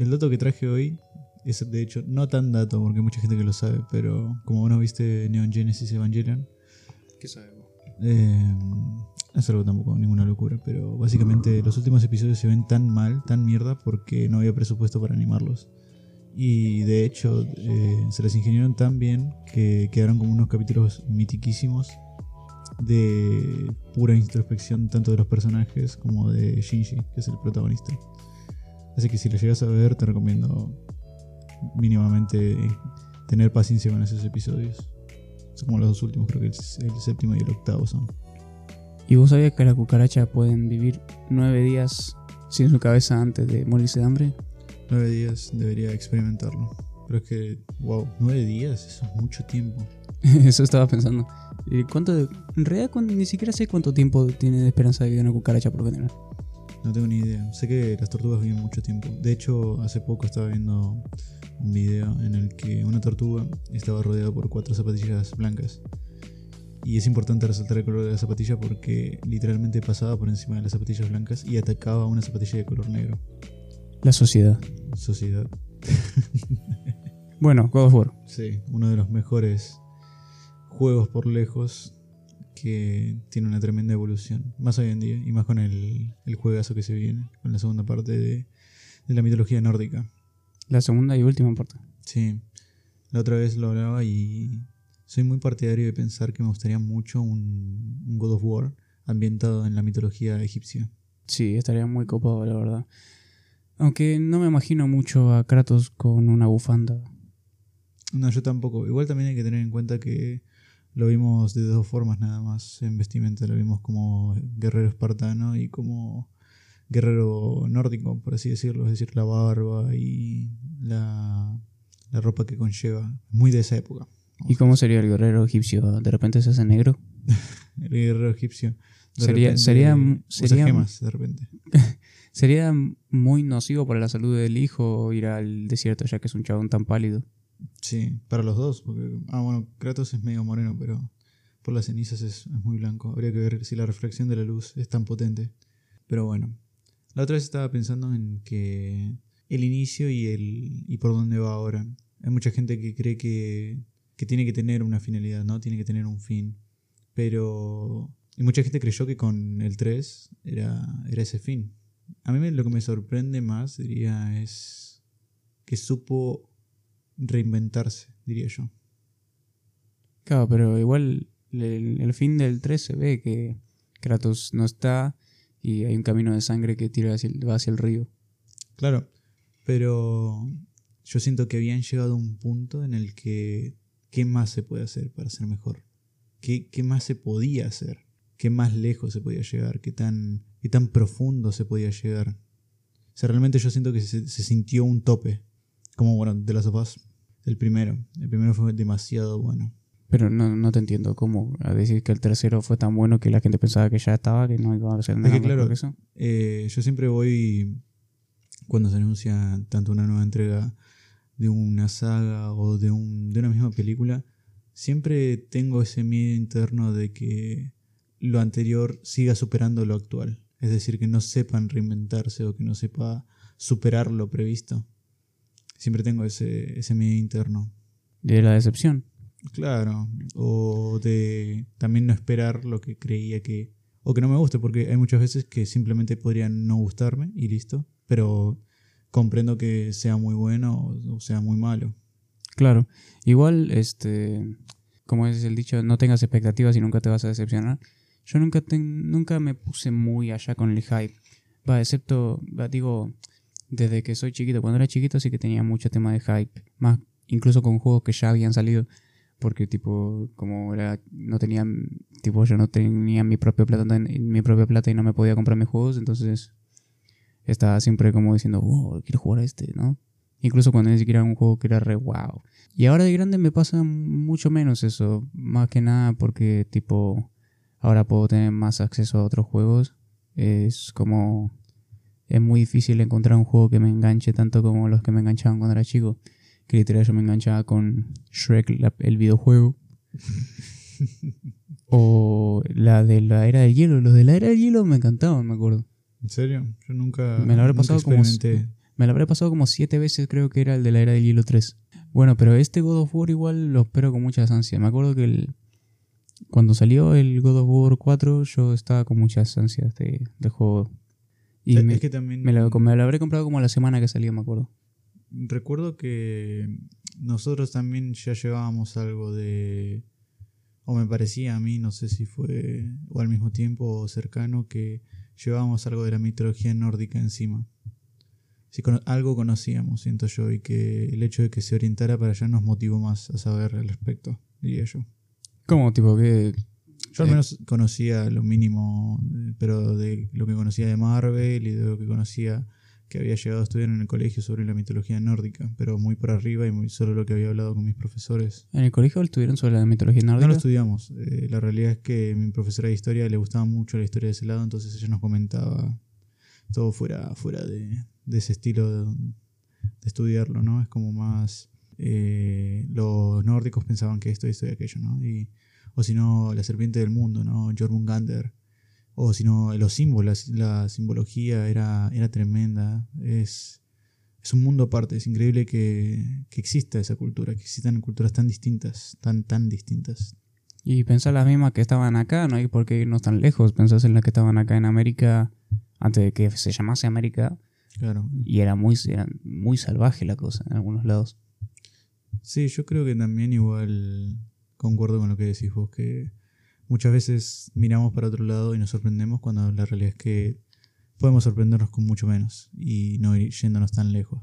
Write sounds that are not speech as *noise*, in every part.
el dato que traje hoy es de hecho no tan dato porque hay mucha gente que lo sabe, pero como vos no viste Neon Genesis Evangelion, ¿Qué sabes vos? eh, no es algo tampoco ninguna locura, pero básicamente los últimos episodios se ven tan mal, tan mierda, porque no había presupuesto para animarlos. Y de hecho eh, se les ingeniaron tan bien que quedaron como unos capítulos mitiquísimos de pura introspección tanto de los personajes como de Shinji, que es el protagonista. Así que si lo llegas a ver, te recomiendo mínimamente tener paciencia con esos episodios. Son como los dos últimos, creo que el, el séptimo y el octavo son. ¿Y vos sabías que las cucarachas pueden vivir nueve días sin su cabeza antes de morirse de hambre? Nueve días debería experimentarlo. Pero es que, wow, nueve días, eso es mucho tiempo. *laughs* Eso estaba pensando. ¿Y ¿Cuánto En realidad ni siquiera sé cuánto tiempo tiene de esperanza de vida una cucaracha por general. No tengo ni idea. Sé que las tortugas viven mucho tiempo. De hecho, hace poco estaba viendo un video en el que una tortuga estaba rodeada por cuatro zapatillas blancas. Y es importante resaltar el color de la zapatilla porque literalmente pasaba por encima de las zapatillas blancas y atacaba a una zapatilla de color negro. La sociedad. Sociedad. Bueno, God of War. Sí, uno de los mejores juegos por lejos que tiene una tremenda evolución. Más hoy en día y más con el, el juegazo que se viene, con la segunda parte de, de la mitología nórdica. La segunda y última parte. Sí, la otra vez lo hablaba y soy muy partidario de pensar que me gustaría mucho un, un God of War ambientado en la mitología egipcia. Sí, estaría muy copado, la verdad. Aunque no me imagino mucho a Kratos con una bufanda. No, yo tampoco. Igual también hay que tener en cuenta que lo vimos de dos formas nada más en vestimenta. Lo vimos como guerrero espartano y como guerrero nórdico, por así decirlo. Es decir, la barba y la, la ropa que conlleva. Muy de esa época. ¿Y cómo sería el guerrero egipcio? ¿De repente se hace negro? *laughs* El guerrero egipcio. de Sería- repente sería- sería- gemas de repente. *laughs* Sería muy nocivo para la salud del hijo ir al desierto ya que es un chabón tan pálido. Sí, para los dos. Porque, ah, bueno, Kratos es medio moreno, pero por las cenizas es, es muy blanco. Habría que ver si la reflexión de la luz es tan potente. Pero bueno, la otra vez estaba pensando en que el inicio y, el, y por dónde va ahora. Hay mucha gente que cree que, que tiene que tener una finalidad, ¿no? Tiene que tener un fin. Pero... Y mucha gente creyó que con el 3 era, era ese fin. A mí lo que me sorprende más, diría, es que supo reinventarse, diría yo. Claro, pero igual el, el fin del 3 se ve que Kratos no está y hay un camino de sangre que tira hacia el- va hacia el río. Claro, pero yo siento que habían llegado a un punto en el que ¿qué más se puede hacer para ser mejor? ¿Qué, qué más se podía hacer? ¿Qué más lejos se podía llegar? ¿Qué tan, qué tan profundo se podía llegar? O sea, realmente yo siento que se, se sintió un tope. Como, bueno, de las sofás, el primero. El primero fue demasiado bueno. Pero no, no te entiendo cómo a decir que el tercero fue tan bueno que la gente pensaba que ya estaba, que no iba a ser nada que, mejor claro, que eso. Eh, yo siempre voy, cuando se anuncia tanto una nueva entrega de una saga o de, un, de una misma película, siempre tengo ese miedo interno de que lo anterior siga superando lo actual. Es decir, que no sepan reinventarse o que no sepa superar lo previsto. Siempre tengo ese, ese miedo interno. De la decepción. Claro, o de también no esperar lo que creía que... O que no me guste, porque hay muchas veces que simplemente podrían no gustarme y listo, pero comprendo que sea muy bueno o, sea muy malo. Claro. Igual, este, como es el dicho, no tengas expectativas y nunca te vas a decepcionar. Yo nunca, ten- nunca me puse muy allá con el hype. Va, excepto, va, digo, desde que soy chiquito. Cuando era chiquito sí que tenía mucho tema de hype. Más, incluso con juegos que ya habían salido. Porque, tipo, como era, no tenía, tipo, yo no tenía mi propia plata, mi propia plata y no me podía comprar mis juegos, entonces estaba siempre como diciendo, wow, quiero jugar a este, ¿no? Incluso cuando ni siquiera era un juego que era re wow. Y ahora de grande me pasa mucho menos eso. Más que nada porque, tipo, ahora puedo tener más acceso a otros juegos. Es como. Es muy difícil encontrar un juego que me enganche tanto como los que me enganchaban cuando era chico. Que literal yo me enganchaba con Shrek, la- el videojuego. *laughs* o la de la era del hielo. Los de la era del hielo me encantaban, me acuerdo. ¿En serio? Yo nunca, Me lo habré pasado como-. Me lo habré pasado como siete veces, creo que era el de la era del hielo 3. Bueno, pero este God of War igual lo espero con muchas ansias. Me acuerdo que el, cuando salió el God of War 4 yo estaba con muchas ansias de, del juego. Y Es me, que también me lo, me lo habré comprado como la semana que salió, me acuerdo. recuerdo que nosotros también ya llevábamos algo de... O me parecía a mí, no sé si fue o al mismo tiempo o cercano, que llevábamos algo de la mitología nórdica encima. Sí, cono- algo conocíamos, siento yo, y que el hecho de que se orientara para allá nos motivó más a saber al respecto, diría yo. ¿Cómo? Tipo que... Yo al Eh. menos conocía lo mínimo, eh, pero de lo que conocía de Marvel y de lo que conocía que había llegado a estudiar en el colegio sobre la mitología nórdica, pero muy por arriba y muy solo lo que había hablado con mis profesores. ¿En el colegio estuvieron sobre la mitología No nórdica? lo estudiamos, eh, la realidad es que mi profesora de historia le gustaba mucho la historia de ese lado, entonces ella nos comentaba todo fuera, fuera de, de ese estilo de, de estudiarlo, ¿no? Es como más... eh, los nórdicos pensaban que esto, esto y aquello, ¿no? Y, o si no, la serpiente del mundo, ¿no? Jormungandr. O si no, los símbolos, la simbología era, era tremenda. Es, es un mundo aparte. Es increíble que, que exista esa cultura, que existan culturas tan distintas, tan, tan distintas. Y pensar las mismas que estaban acá, no hay por qué irnos tan lejos. Pensás en las que estaban acá en América antes de que se llamase América Claro. y era muy, era muy salvaje la cosa en algunos lados. Sí, yo creo que también igual concuerdo con lo que decís vos, que muchas veces miramos para otro lado y nos sorprendemos cuando la realidad es que podemos sorprendernos con mucho menos y no ir yéndonos tan lejos.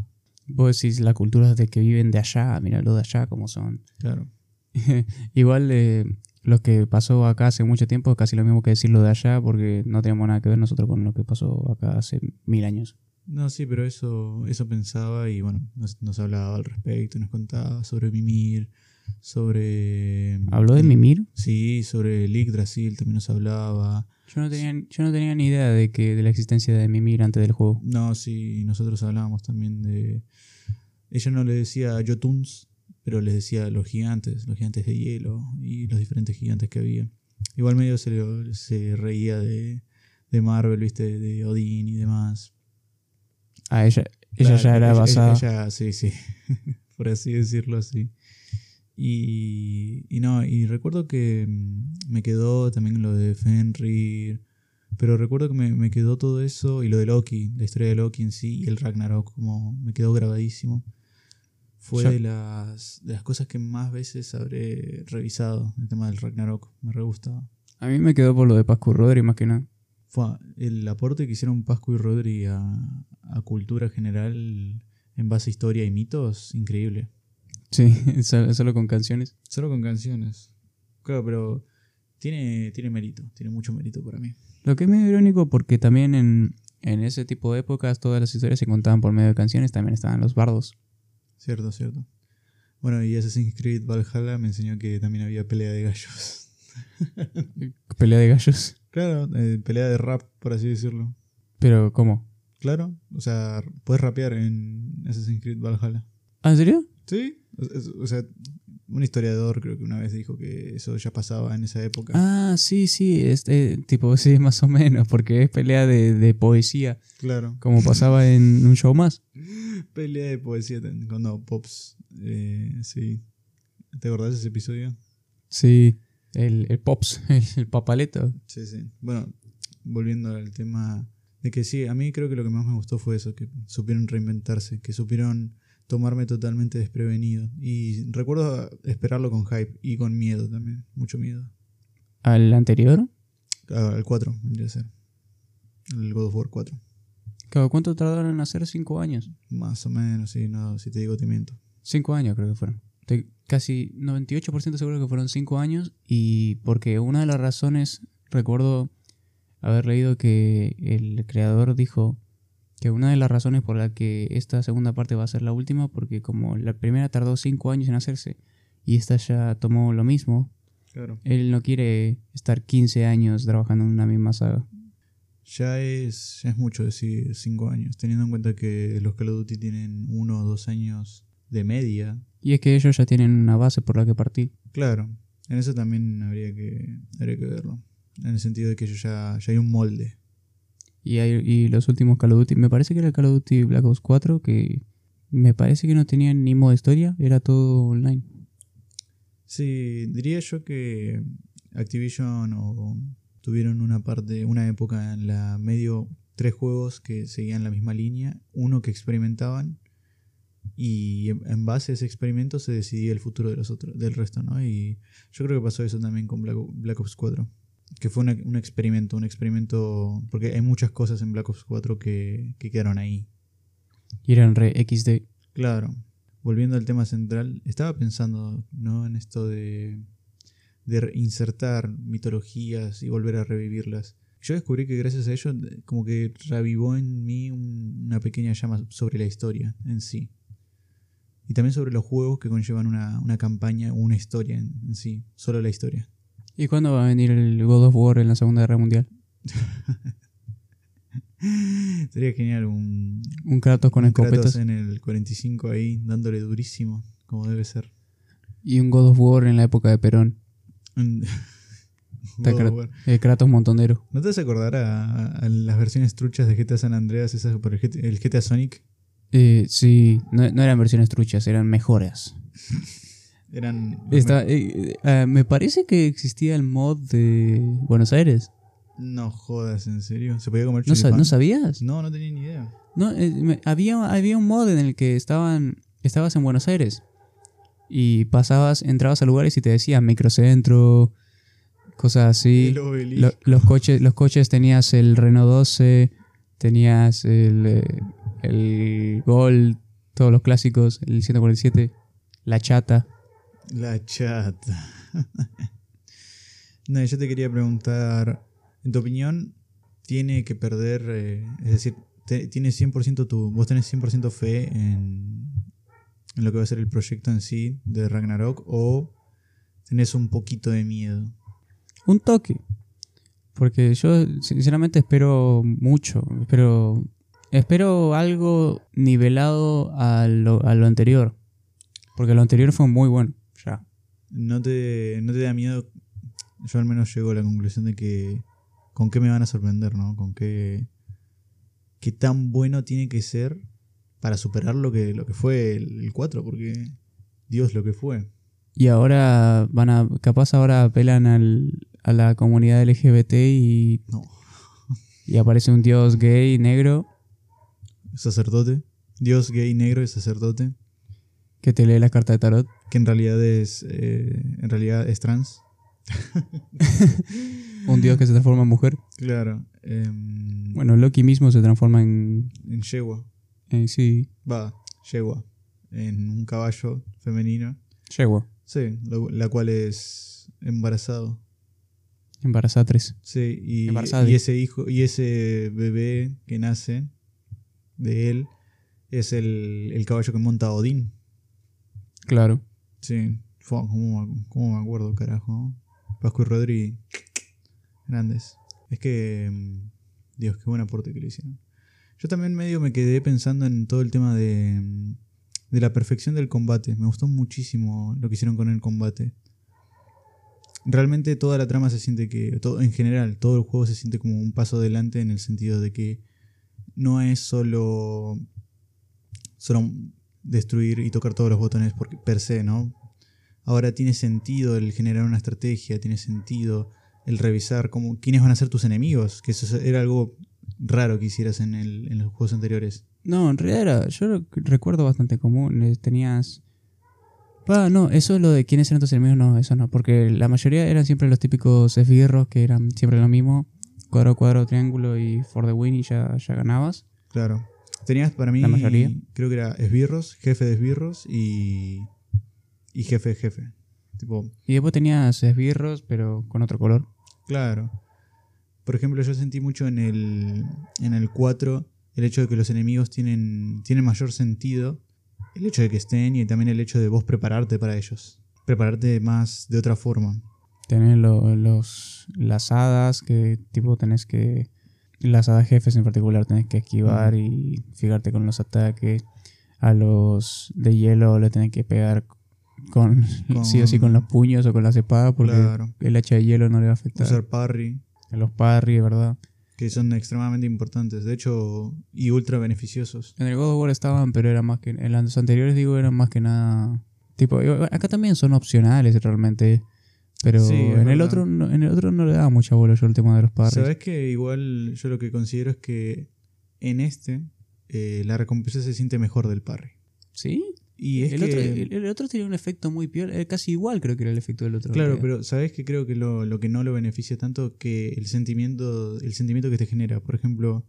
Vos decís las culturas de que viven de allá, míralo de allá como son. Claro. *laughs* Igual eh, lo que pasó acá hace mucho tiempo es casi lo mismo que decirlo de allá porque no tenemos nada que ver nosotros con lo que pasó acá hace mil años. No, sí, pero eso, eso pensaba y bueno, nos, nos hablaba al respecto, nos contaba sobre Mimir, sobre... ¿Habló de Mimir? Sí, sobre el Yggdrasil también nos hablaba. Yo no tenía, yo no tenía ni idea de que de la existencia de Mimir antes del juego. No, sí, nosotros hablábamos también de... Ella no le decía Jotuns, pero les decía los gigantes, los gigantes de hielo y los diferentes gigantes que había. Igual medio se, le- se reía de, de Marvel, viste, de Odín y demás. Ah, ella, ella Claro, ya era ella- basada. ella- sí, sí, *laughs* por así decirlo así. Y, y no, y recuerdo que mm, me quedó también lo de Fenrir, pero recuerdo que me, me quedó todo eso y lo de Loki, la historia de Loki en sí y el Ragnarok, como me quedó grabadísimo. Fue de las, de las cosas que más veces habré revisado, el tema del Ragnarok, me re gustaba. A mí me quedó por lo de Pascu Rodri más que nada. Fue el aporte que hicieron Pascu y Rodri a, a cultura general en base a historia y mitos, increíble. Sí, *laughs* solo, con canciones. Solo con canciones. Claro, pero tiene, tiene mérito, tiene mucho mérito para mí. Lo que es medio irónico porque también en, en ese tipo de épocas todas las historias se contaban por medio de canciones, también estaban los bardos. Cierto, cierto. Bueno, y Assassin's Creed Valhalla me enseñó que también había pelea de gallos. *laughs* Pelea de gallos. Claro, eh, pelea de rap, por así decirlo. Pero, ¿cómo? Claro, o sea, puedes rapear en Assassin's Creed Valhalla. ¿Ah, en serio? Sí, o, sea, un historiador creo que una vez dijo que eso ya pasaba en esa época. Ah, sí, sí, este, tipo, sí, *laughs* más o menos, porque es pelea de, de poesía, Claro. como pasaba en un show más. *laughs* Pelea de poesía cuando Pops. Eh, sí. ¿Te acordás de ese episodio? Sí, el, el Pops, *laughs* el, el papaleto. Sí, sí. Bueno, volviendo al tema de que sí, a mí creo que lo que más me gustó fue eso, que supieron reinventarse, que supieron tomarme totalmente desprevenido. Y recuerdo esperarlo con hype y con miedo también, mucho miedo. ¿Al anterior? Ah, el 4, vendría a ser. El God of War 4. Claro, ¿Cuánto tardaron en hacer? Cinco años. Más o menos, sí, no, si te digo te miento. Cinco años creo que fueron. Estoy casi 98% seguro que fueron cinco años y porque una de las razones, recuerdo haber leído que el creador dijo que una de las razones por la que esta segunda parte va a ser la última, porque como la primera tardó cinco años en hacerse y esta ya tomó lo mismo, Claro. él no quiere estar 15 años trabajando en una misma saga. Ya es, ya es mucho decir 5 años, teniendo en cuenta que los Call of Duty tienen uno o dos años de media. Y es que ellos ya tienen una base por la que partir. Claro, en eso también habría que, habría que verlo. En el sentido de que ya, ya hay un molde. Y, los últimos Call of Duty, me parece que era el Call of Duty Black Ops 4, que me parece que no tenían ni modo historia, era todo online. Sí, diría yo que Activision o tuvieron una parte, una época en la medio tres juegos que seguían la misma línea, uno que experimentaban y en base a ese experimento se decidía el futuro de los otros, del resto, ¿no? Y yo creo que pasó eso también con Black, Black Ops 4, que fue una- un experimento, un experimento, porque hay muchas cosas en Black Ops 4 que, que quedaron ahí. Y eran re XD. Claro. Volviendo al tema central, estaba pensando ¿no? en esto de, de insertar mitologías y volver a revivirlas. Yo descubrí que gracias a ello eh, como que revivó en mí un- una pequeña llama sobre la historia en sí. Y también sobre los juegos que conllevan una, una campaña o una historia en, en sí, solo la historia. ¿Y cuándo va a venir el God of War en la Segunda Guerra Mundial? *laughs* Sería genial un, Un Kratos con un Kratos escopetas en el 45 ahí dándole durísimo, como debe ser. y un God of War en la época de Perón. *laughs* Está God of Krat- War. El Kratos montonero. ¿No te vas a acordar a, a las versiones truchas de GTA San Andreas, esas por el GTA, el GTA Sonic? Eh, sí, no, no eran versiones truchas, eran mejoras. *laughs* Eran. Está, eh, eh, me parece que existía el mod de Buenos Aires. No jodas, ¿en serio? ¿Se podía comer ¿No, sa-? ¿no sabías? No, no tenía ni idea. No, eh, me- había, había un mod en el que estaban, estabas en Buenos Aires y pasabas, entrabas a lugares y te decía microcentro, cosas así. Lo- los, coches, los coches tenías el Renault 12, tenías el, eh, el Gol, todos los clásicos, el 147, la chata. La chata. *laughs* no, yo te quería preguntar, en tu opinión, ¿tiene que perder, eh, es decir, tienes 100% tu, vos tenés 100% fe en, en lo que va a ser el proyecto en sí de Ragnarok o tenés un poquito de miedo? Un toque. Porque yo sinceramente espero mucho. Espero, espero algo nivelado a lo, a lo anterior. Porque lo anterior fue muy bueno. ¿No te, ¿No te da miedo? Yo al menos llego a la conclusión de que con qué me van a sorprender, ¿no? Con qué, qué tan bueno tiene que ser para superar lo que, lo que fue el, el 4, porque Dios lo que fue. Y ahora van a. Capaz ahora apelan al, a la comunidad LGBT y, No, *laughs* y aparece un dios gay negro sacerdote. Dios gay negro y sacerdote. que te lee la carta de tarot. Que en realidad es, eh, en realidad es trans. *laughs* Un dios que se transforma en mujer. Claro. em, Bueno, Loki mismo se transforma en. en yegua. en sí. Va, yegua. En un caballo femenino. Yegua. Sí, lo- la cual es embarazado. Embarazatres. Sí, y ese hijo, y ese bebé que nace de él es el, el caballo que monta Odín. Claro. Sí, Fua, ¿cómo, me- cómo me acuerdo, carajo? Pascu y Rodri, grandes. Es que, mm, Dios, qué buen aporte que le hicieron. Yo también medio me quedé pensando en todo el tema de, mm, de la perfección del combate. Me gustó muchísimo lo que hicieron con el combate. Realmente toda la trama se siente que, todo, en general, todo el juego se siente como un paso adelante en el sentido de que no es solo, solo destruir y tocar todos los botones porque, per se, ¿no? Ahora tiene sentido el generar una estrategia, tiene sentido el revisar cómo, quiénes van a ser tus enemigos, que eso era algo raro que hicieras en, el- en los juegos anteriores. No, en realidad era, yo lo recuerdo bastante común. eh, Tenías. Ah, no, eso es lo de quiénes eran tus enemigos, no, eso no. Porque la mayoría eran siempre los típicos esbirros que eran siempre lo mismo: cuadro, cuadro, triángulo y for the win y ya, ya ganabas. Claro. Tenías para mí, La mayoría. creo que era esbirros, jefe de esbirros y, y jefe de jefe. Tipo, Y después tenías esbirros, pero con otro color. Claro. Por ejemplo, yo sentí mucho en el, en el 4 el hecho de que los enemigos tienen, tienen mayor sentido. El hecho de que estén y también el hecho de vos prepararte para ellos. Prepararte más de otra forma. Lo- los, las hadas que tipo tenés que... Las hadas jefes en particular tenés que esquivar y fijarte con los ataques. A los de hielo le tenés que pegar con, Con- *laughs* sí o sí con los puños o con las espadas porque Claro. el hacha de hielo no le va a afectar. Usar parry. A los parry, ¿verdad? que son extremadamente importantes, de hecho, y ultra beneficiosos. En el God of War estaban, pero era más que. En los anteriores, digo, eran más que nada. Tipo, acá también son opcionales realmente. Pero Sí, en el otro no, en el otro no le daba mucha bola yo el tema de los parries. Sabes que igual yo lo que considero es que en este eh, la recompensa se siente mejor del parry. ¿Sí? Y es el, que, otro, el, el otro tenía un efecto muy peor. Era casi igual, creo que era el efecto del otro. claro, Eh, pero sabes que creo que lo, lo que no lo beneficia tanto que el sentimiento, el sentimiento que te genera. Por ejemplo,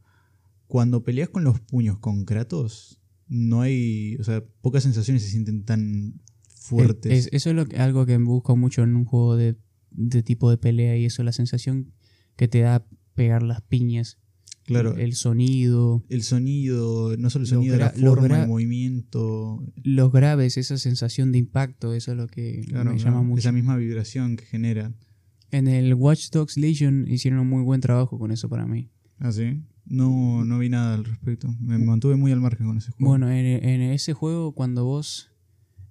cuando peleas con los puños con Kratos, no hay, o sea, pocas sensaciones se sienten tan fuertes. Es- eso es lo que- algo que busco mucho en un juego de, de tipo de pelea y eso, la sensación que te da pegar las piñas. claro, El sonido, el sonido, no solo el sonido, la forma, el movimiento, los graves, esa sensación de impacto, eso es lo que claro, me llama mucho. esa misma vibración que genera. En el Watch Dogs Legion hicieron un muy buen trabajo con eso para mí. ¿Ah, sí? No, no vi nada al respecto. Me mantuve muy al margen con ese juego. Bueno, en, en ese juego, cuando vos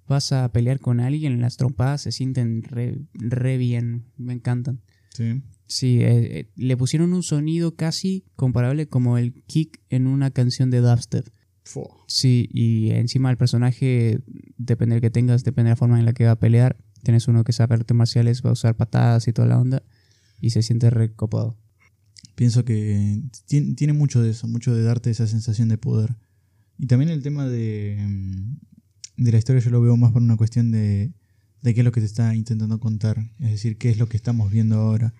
vas a pelear con alguien, las trompadas se sienten re, re bien, me encantan. Sí. Sí, eh, eh, le pusieron un sonido casi comparable como el kick en una canción de dubstep. Fua. Sí, y encima el personaje, depende del que tengas, depende de la forma en la que va a pelear. Tienes uno que sabe artes marciales, va a usar patadas y toda la onda, y se siente recopado. Pienso que tien- tiene mucho de eso, mucho de darte esa sensación de poder. Y también el tema de, mm, de la historia yo lo veo más por una cuestión de, de qué es lo que te está intentando contar. Es decir, qué es lo que estamos viendo ahora.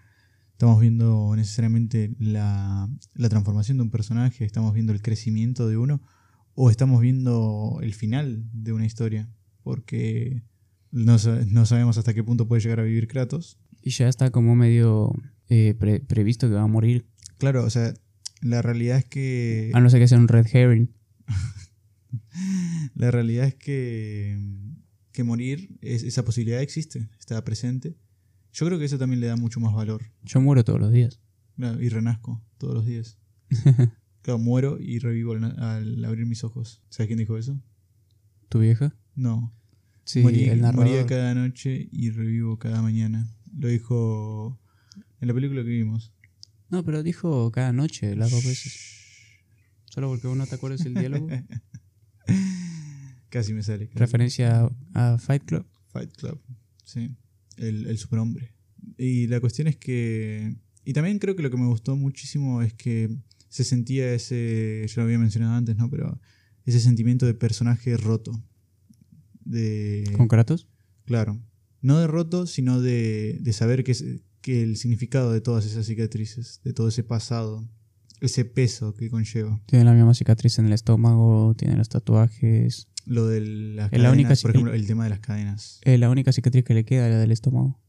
Estamos viendo necesariamente la, la transformación de un personaje, estamos viendo el crecimiento de uno, o estamos viendo el final de una historia. Porque no, no sabemos hasta qué punto puede llegar a vivir Kratos. Y ya está como medio eh, pre- previsto que va a morir, Claro, o sea, la realidad es que. a no ser que sea un red herring. *laughs* *laughs* La realidad es que, que morir, es- esa posibilidad existe, está presente. Yo creo que eso también le da mucho más valor. Yo muero todos los días. Claro, y renazco todos los días. *laughs* Claro, muero y revivo al, al abrir mis ojos. ¿Sabes quién dijo eso? ¿Tu vieja? No. Sí, Morí- el narrador. moría cada noche y revivo cada mañana. Lo dijo en la película que vimos. No, pero dijo cada noche, las dos veces. Solo porque uno te acuerdas el diálogo. *laughs* *laughs* Casi me sale. casi. Referencia a, a Fight Club. Fight Club, sí. El, el superhombre. Y la cuestión es que. Y también creo que lo que me gustó muchísimo es que se sentía ese. Ya lo había mencionado antes, ¿no? Pero ese sentimiento de personaje roto. De. ¿Con Kratos? Claro. No de roto, sino de, de saber que, es- que el significado de todas esas cicatrices, de todo ese pasado, ese peso que conlleva. Tiene la misma cicatriz en el estómago, tiene los tatuajes. Lo de las Es la cadenas, única por ejemplo, el tema de las cadenas. Eh, la única cicatriz que le queda es la del estómago.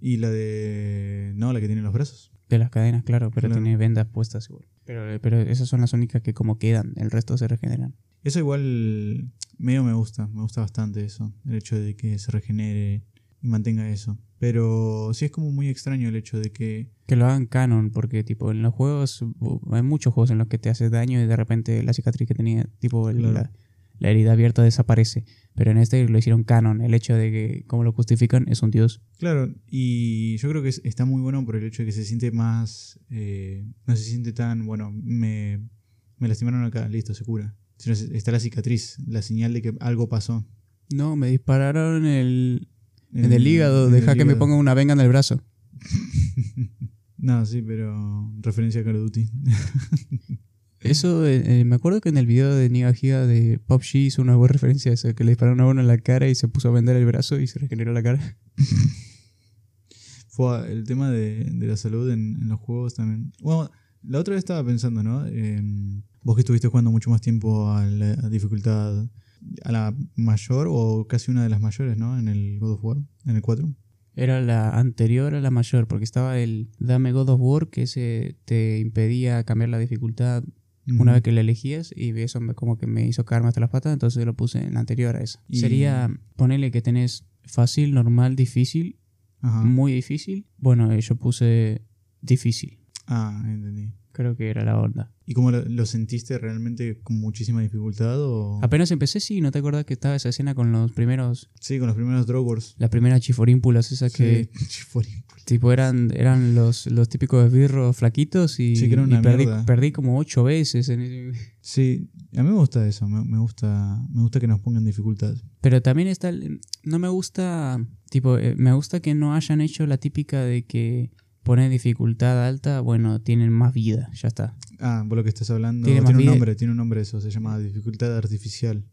Y la de. No, la que tiene en los brazos. De las cadenas, claro, pero Claro. tiene vendas puestas igual. Pero, pero esas son las únicas que como quedan, el resto se regeneran. Eso igual medio me gusta, me gusta bastante eso, el hecho de que se regenere y mantenga eso. Pero sí es como muy extraño el hecho de que, Que lo hagan canon, porque tipo en los juegos, hay muchos juegos en los que te hace daño y de repente la cicatriz que tenía, tipo el- Claro. la, la herida abierta desaparece. Pero en este lo hicieron canon, el hecho de que, como lo justifican, es un dios. claro, y yo creo que es- está muy bueno por el hecho de que se siente más, eh, no se siente tan, bueno, me, me lastimaron acá, listo, se cura. Sino está la cicatriz, la señal de que algo pasó. No, me dispararon el, en el hígado, en el deja que me pongan una venga en el brazo. *laughs* No, sí, pero referencia a Call of Duty. *laughs* Eso, eh, eh, me acuerdo que en el video de Niga Giga de Pop G hizo una buena referencia a eso, que le dispararon a uno en la cara y se puso a vender el brazo y se regeneró la cara. *laughs* Fue el tema de, de la salud en, en los juegos también. Bueno, la otra vez estaba pensando, ¿no? Eh, vos que estuviste jugando mucho más tiempo a la dificultad, a la mayor o casi una de las mayores, ¿no? En el God of War, en el 4. Era la anterior a la mayor, porque estaba el Dame God of War, que ese te impedía cambiar la dificultad una vez que la elegías, y eso me, como que me hizo caerme hasta las patas, entonces lo puse en la anterior a esa. Y- Sería ponerle que tenés fácil, normal, difícil, Ajá. muy difícil. Bueno, eh, yo puse difícil. Ah, entendí. Creo que era la onda. ¿Y cómo lo, lo sentiste realmente con muchísima dificultad o...? Apenas empecé, sí, ¿no te acuerdas que estaba esa escena con los primeros, Sí, con los primeros Drogors. las primeras chiforímpulas esas que *laughs* Sí, Chiforín. tipo eran, eran los, los típicos esbirros flaquitos y, Sí, que perdí, perdí como ocho veces. en Sí, a mí me gusta eso, me, me gusta me gusta que nos pongan dificultad. Pero también está, el- no me gusta, tipo, eh, me gusta que no hayan hecho la típica de que poner dificultad alta, bueno, tienen más vida, ya está. Ah, por lo que estás hablando, Tiene un vida- nombre, tiene un nombre eso, se llama dificultad artificial.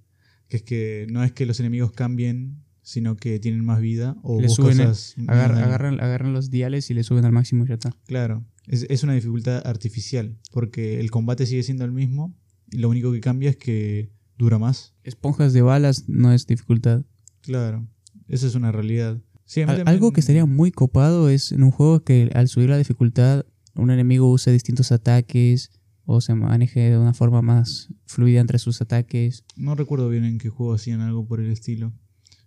Que es que no es que los enemigos cambien, sino que tienen más vida o Le suben el- Agar- daño. agarran, agarran los diales y le suben al máximo y ya está. Claro, es, es una dificultad artificial, porque el combate sigue siendo el mismo y lo único que cambia es que dura más. Esponjas de balas no es dificultad. Claro, eso es una realidad. Sí, Al- algo que estaría muy copado es en un juego que al subir la dificultad un enemigo use distintos ataques o se maneje de una forma más fluida entre sus ataques. No recuerdo bien en qué juego hacían algo por el estilo.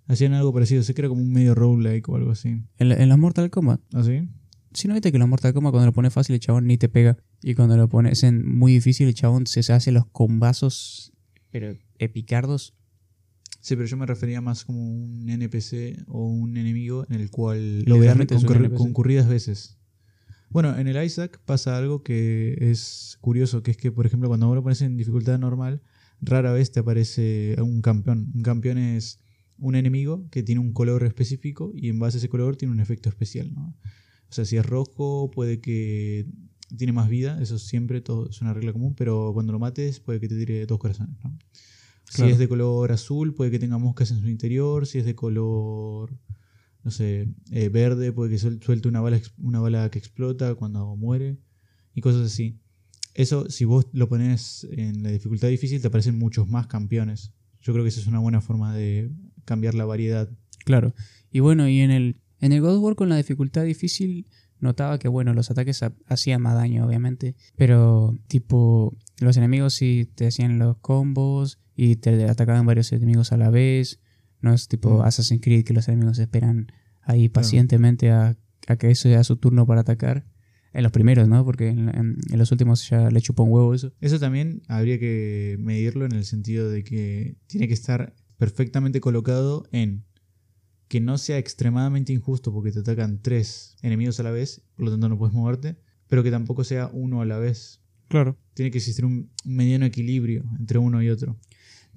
Hacían algo parecido, sé que era como un medio roguelike o algo así. En, la- en los Mortal Kombat, ¿Ah, sí? si no viste que los Mortal Kombat cuando lo pones fácil el chabón ni te pega y cuando lo pones en muy difícil el chabón se, se hace los combazos pero epicardos. Sí, pero yo me refería más como un NPC o un enemigo en el cual Lo concurri- NPC. concurridas veces. Bueno, en el Isaac pasa algo que es curioso, que es que, por ejemplo, cuando vos lo pones en dificultad normal, rara vez te aparece un campeón. Un campeón es un enemigo que tiene un color específico y en base a ese color tiene un efecto especial, ¿no? O sea, si es rojo, puede que tiene más vida, eso siempre todo es una regla común, pero cuando lo mates puede que te tire dos corazones, ¿no? Si es de color azul, puede que tenga moscas en su interior. Si es de color, no sé, eh, verde, puede que suel- suelte una bala, una bala que explota cuando muere. Y cosas así. Eso, si vos lo pones en la dificultad difícil, te aparecen muchos más campeones. Yo creo que esa es una buena forma de cambiar la variedad. Claro. Y bueno, y en el, en el God of War con la dificultad difícil notaba que, bueno, los ataques ha- hacían más daño, obviamente. Pero, tipo, los enemigos sí te hacían los combos y te atacaban varios enemigos a la vez. No es tipo Mm. Assassin's Creed que los enemigos esperan ahí pacientemente a, a que eso sea su turno para atacar. En los primeros, ¿no? Porque en, en- en los últimos ya le chupó un huevo eso. Eso también habría que medirlo en el sentido de que tiene que estar perfectamente colocado en que no sea extremadamente injusto porque te atacan tres enemigos a la vez, por lo tanto no puedes moverte, pero que tampoco sea uno a la vez. Claro. Tiene que existir un un mediano equilibrio entre uno y otro.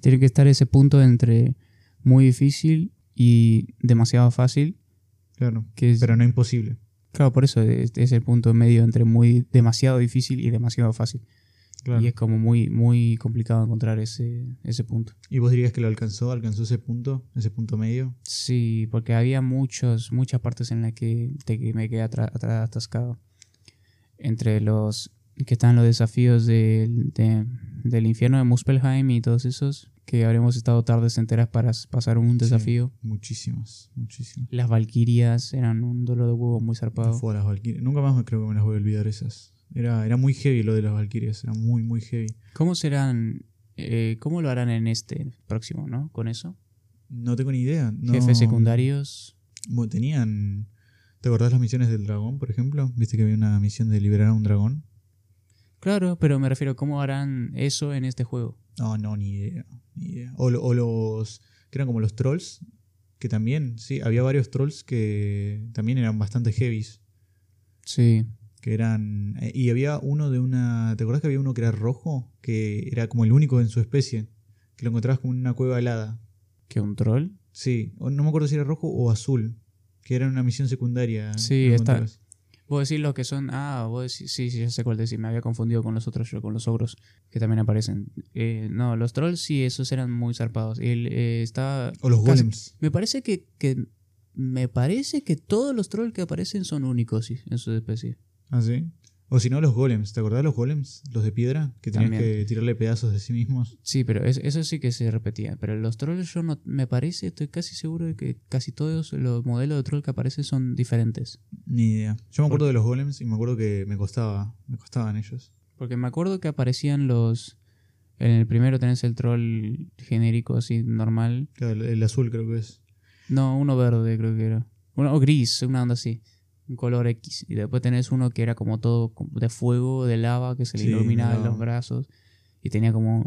Tiene que estar ese punto entre muy difícil y demasiado fácil. Claro. Que es, Pero no imposible. Claro, por eso es, es el punto medio entre muy demasiado difícil y demasiado fácil. Claro. Y es como muy, muy complicado encontrar ese, ese punto. ¿Y vos dirías que lo alcanzó? ¿Alcanzó ese punto? ¿Ese punto medio? Sí, porque había muchos, muchas partes en las que te- me quedé atascado. Entre los que están los desafíos del, de- del infierno de Muspelheim y todos esos, que habremos estado tardes enteras para pasar un desafío. Muchísimas, muchísimas. Las Valquirias eran un dolor de huevo muy zarpado. Fue a las Valkyrias. Nunca más me creo que me las voy a olvidar esas. Era, era muy heavy lo de las Valkyrias. Era muy, muy heavy. ¿Cómo serán, eh, cómo lo harán en este próximo, no? Con eso. No tengo ni idea. no- Jefes secundarios. Bueno, tenían. ¿Te acordás las misiones del dragón, por ejemplo? ¿Viste que había una misión de liberar a un dragón? Claro, pero me refiero, ¿cómo harán eso en este juego? No, no, ni idea. Ni idea. O, o los. que eran como los trolls. Que también, sí, había varios trolls que también eran bastante heavies. Sí. Que eran. eh, Y había uno de una. ¿Te acordás que había uno que era rojo? Que era como el único en su especie. Que lo encontrabas como en una cueva helada. ¿Que un troll? Sí, no me acuerdo si era rojo o azul. Que era una misión secundaria. Sí, está- encontrabas. Vos decís los que son. Ah, vos decís. Sí, sí, ya sé cuál decir. Me había confundido con los otros, yo, con los ogros, que también aparecen. Eh, no, los trolls sí, esos eran muy zarpados. El, eh, estaba. O los casi- golems. Me parece que, que. Me parece que todos los trolls que aparecen son únicos sí, en su especie. Ah, sí. O si no, los golems. ¿Te acordás de los golems? Los de piedra. Que tenías También. que tirarle pedazos de sí mismos. Sí, pero es- eso sí que se repetía. Pero los trolls yo no... Me parece, estoy casi seguro de que casi todos los modelos de troll que aparecen son diferentes. Ni idea. Yo me acuerdo de los golems y me acuerdo que me costaba. Me costaban ellos. Porque me acuerdo que aparecían los... En el primero tenés el troll genérico así, normal. Claro, el, el azul creo que es. No, uno verde creo que era. Uno, o gris, una onda así. Un color X. Y después tenés uno que era como todo de fuego, de lava, que se le Sí, iluminaba en los brazos. Y tenía como.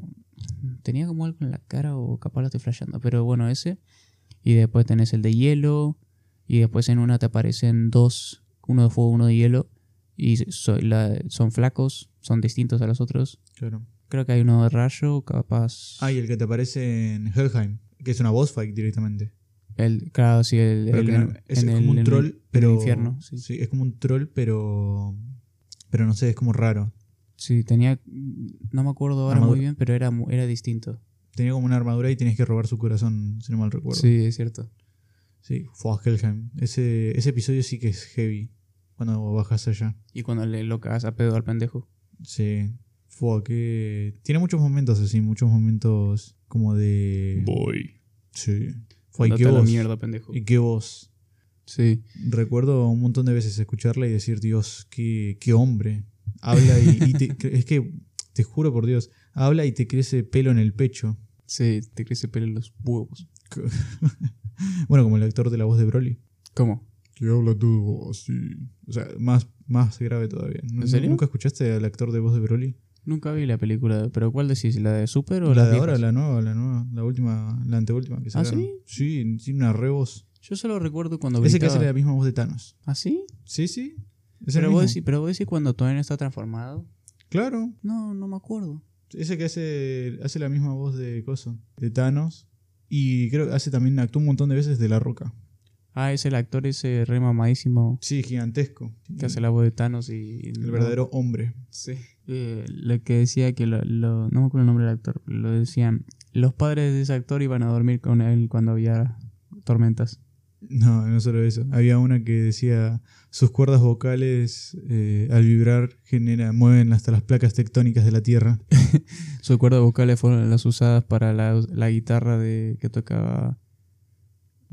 Tenía como algo en la cara o capaz lo estoy flasheando. Pero bueno, ese. Y después tenés el de hielo. Y después en una te aparecen dos. Uno de fuego, uno de hielo. Y so- la- son flacos, son distintos a los otros. Claro. Creo que hay uno de rayo, capaz. Ah, y el que te aparece en Helheim, que es una boss fight directamente. El, claro, sí, el, no- es, en es el- como un troll, pero. el infierno, sí. Sí, es como un troll, pero. Pero no sé, es como raro. Sí, tenía. No me acuerdo ahora Armadura. muy bien, pero era, era distinto. Tenía como una armadura y tenías que robar su corazón, si no mal recuerdo. Sí, es cierto. Sí, fue a Helheim. Ese, ese episodio sí que es heavy. Cuando bajas allá. Y cuando le lo cagas a pedo al pendejo. Sí. Fue que. Tiene muchos momentos así, muchos momentos como de. Boy. Sí. Fue qué a la voz. mierda, pendejo. Y qué voz. Sí. Recuerdo un montón de veces escucharla y decir, Dios, qué, qué hombre. Habla y, y te- *laughs* es que, te juro por Dios, habla y te crece pelo en el pecho. Sí, te crece pelo en los huevos. *laughs* Bueno, como el actor de la voz de Broly. ¿Cómo? Que habla todo así. O sea, más, más grave todavía. ¿Nu- ¿En serio? ¿Nunca escuchaste al actor de voz de Broly? Nunca vi la película, pero ¿cuál decís? ¿La de Super o La las de ahora, la nueva, la nueva, la última, la anteúltima que ¿Ah, sacaron. sí? Sí, tiene una re voz. Yo solo recuerdo cuando Ese que hace la misma voz de Thanos. ¿Ah, sí? Sí, sí. Es Pero vos, decís, pero vos decís cuando no está transformado. Claro. No, no me acuerdo. Ese que hace, hace la misma voz de Coso, de Thanos. Y creo que hace también, actuó un montón de veces de La Roca. Ah, es el actor ese re mamadísimo Sí, gigantesco. que hace la voz de Thanos y... El verdadero hombre. Sí. Eh, lo que decía que lo, lo- no me acuerdo el nombre del actor, lo decían, los padres de ese actor iban a dormir con él cuando había tormentas. No, no solo eso. Había una que decía, sus cuerdas vocales eh, al vibrar genera, mueven hasta las placas tectónicas de la Tierra. *laughs* Sus cuerdas vocales fueron las usadas para la, la guitarra de que tocaba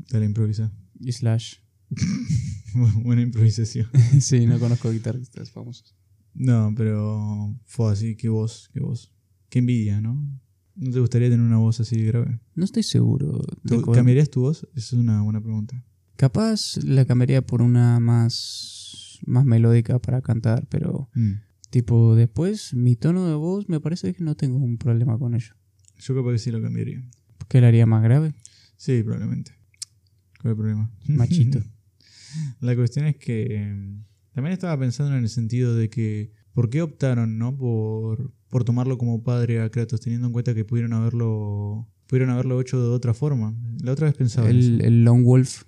Dale, improvisa. Slash. *laughs* Buena improvisación. *laughs* sí, no conozco guitarristas famosos. No, pero fue así, qué voz, qué voz. Qué envidia, ¿no? ¿No te gustaría tener una voz así grave? No estoy seguro. ¿Tú- Tengo- ¿Cambiarías tu voz? Esa es una buena pregunta. Capaz la cambiaría por una más, más melódica para cantar, pero Mm. tipo después mi tono de voz me parece que no tengo un problema con ello. Yo capaz que sí lo cambiaría. ¿Qué le haría más grave? Sí, probablemente. ¿Cuál es el problema? Machito. *laughs* La cuestión es que eh, también estaba pensando en el sentido de que ¿por qué optaron, no, por, por tomarlo como padre a Kratos, teniendo en cuenta que pudieron haberlo pudieron haberlo hecho de otra forma? La otra vez pensaba en El, eso. el Lone Wolf.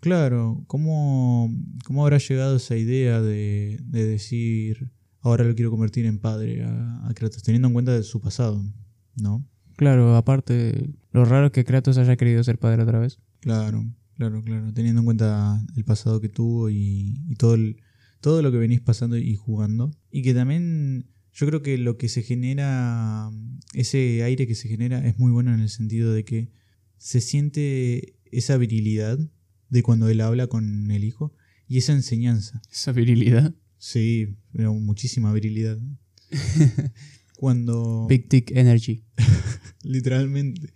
Claro, ¿cómo, cómo habrá llegado esa idea de, de decir ahora lo quiero convertir en padre a, a Kratos, teniendo en cuenta de su pasado, ¿no? Claro, aparte, lo raro es que Kratos haya querido ser padre otra vez. Claro, claro, claro. Teniendo en cuenta el pasado que tuvo y, y todo, el, todo lo que venís pasando y jugando. Y que también yo creo que lo que se genera, ese aire que se genera es muy bueno en el sentido de que se siente esa virilidad de cuando él habla con el hijo y esa enseñanza. Esa virilidad. Sí, pero muchísima virilidad. *laughs* Cuando... Big Dick Energy. *laughs* Literalmente.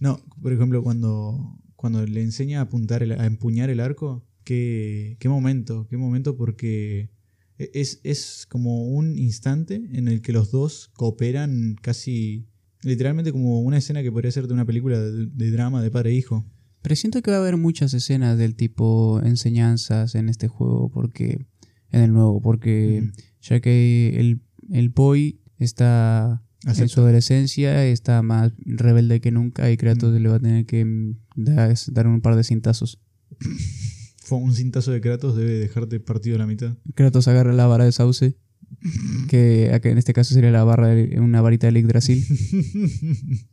No, por ejemplo, cuando, cuando le enseña a apuntar el- a empuñar el arco, qué, qué momento, qué momento porque e, es, es como un instante en el que los dos cooperan casi literalmente como una escena que podría ser de una película de, de drama de padre e hijo. Pero siento que va a haber muchas escenas del tipo enseñanzas en este juego, porque. En el nuevo, porque ya que el, el boy está en su adolescencia, está más rebelde que nunca y Kratos le va a tener que mm, dar, dar un par de cintazos. *laughs* Un cintazo de Kratos debe dejarte partido a la mitad. Kratos agarra la vara de sauce, *laughs* que en este caso sería la barra de, una varita de Yggdrasil, *laughs*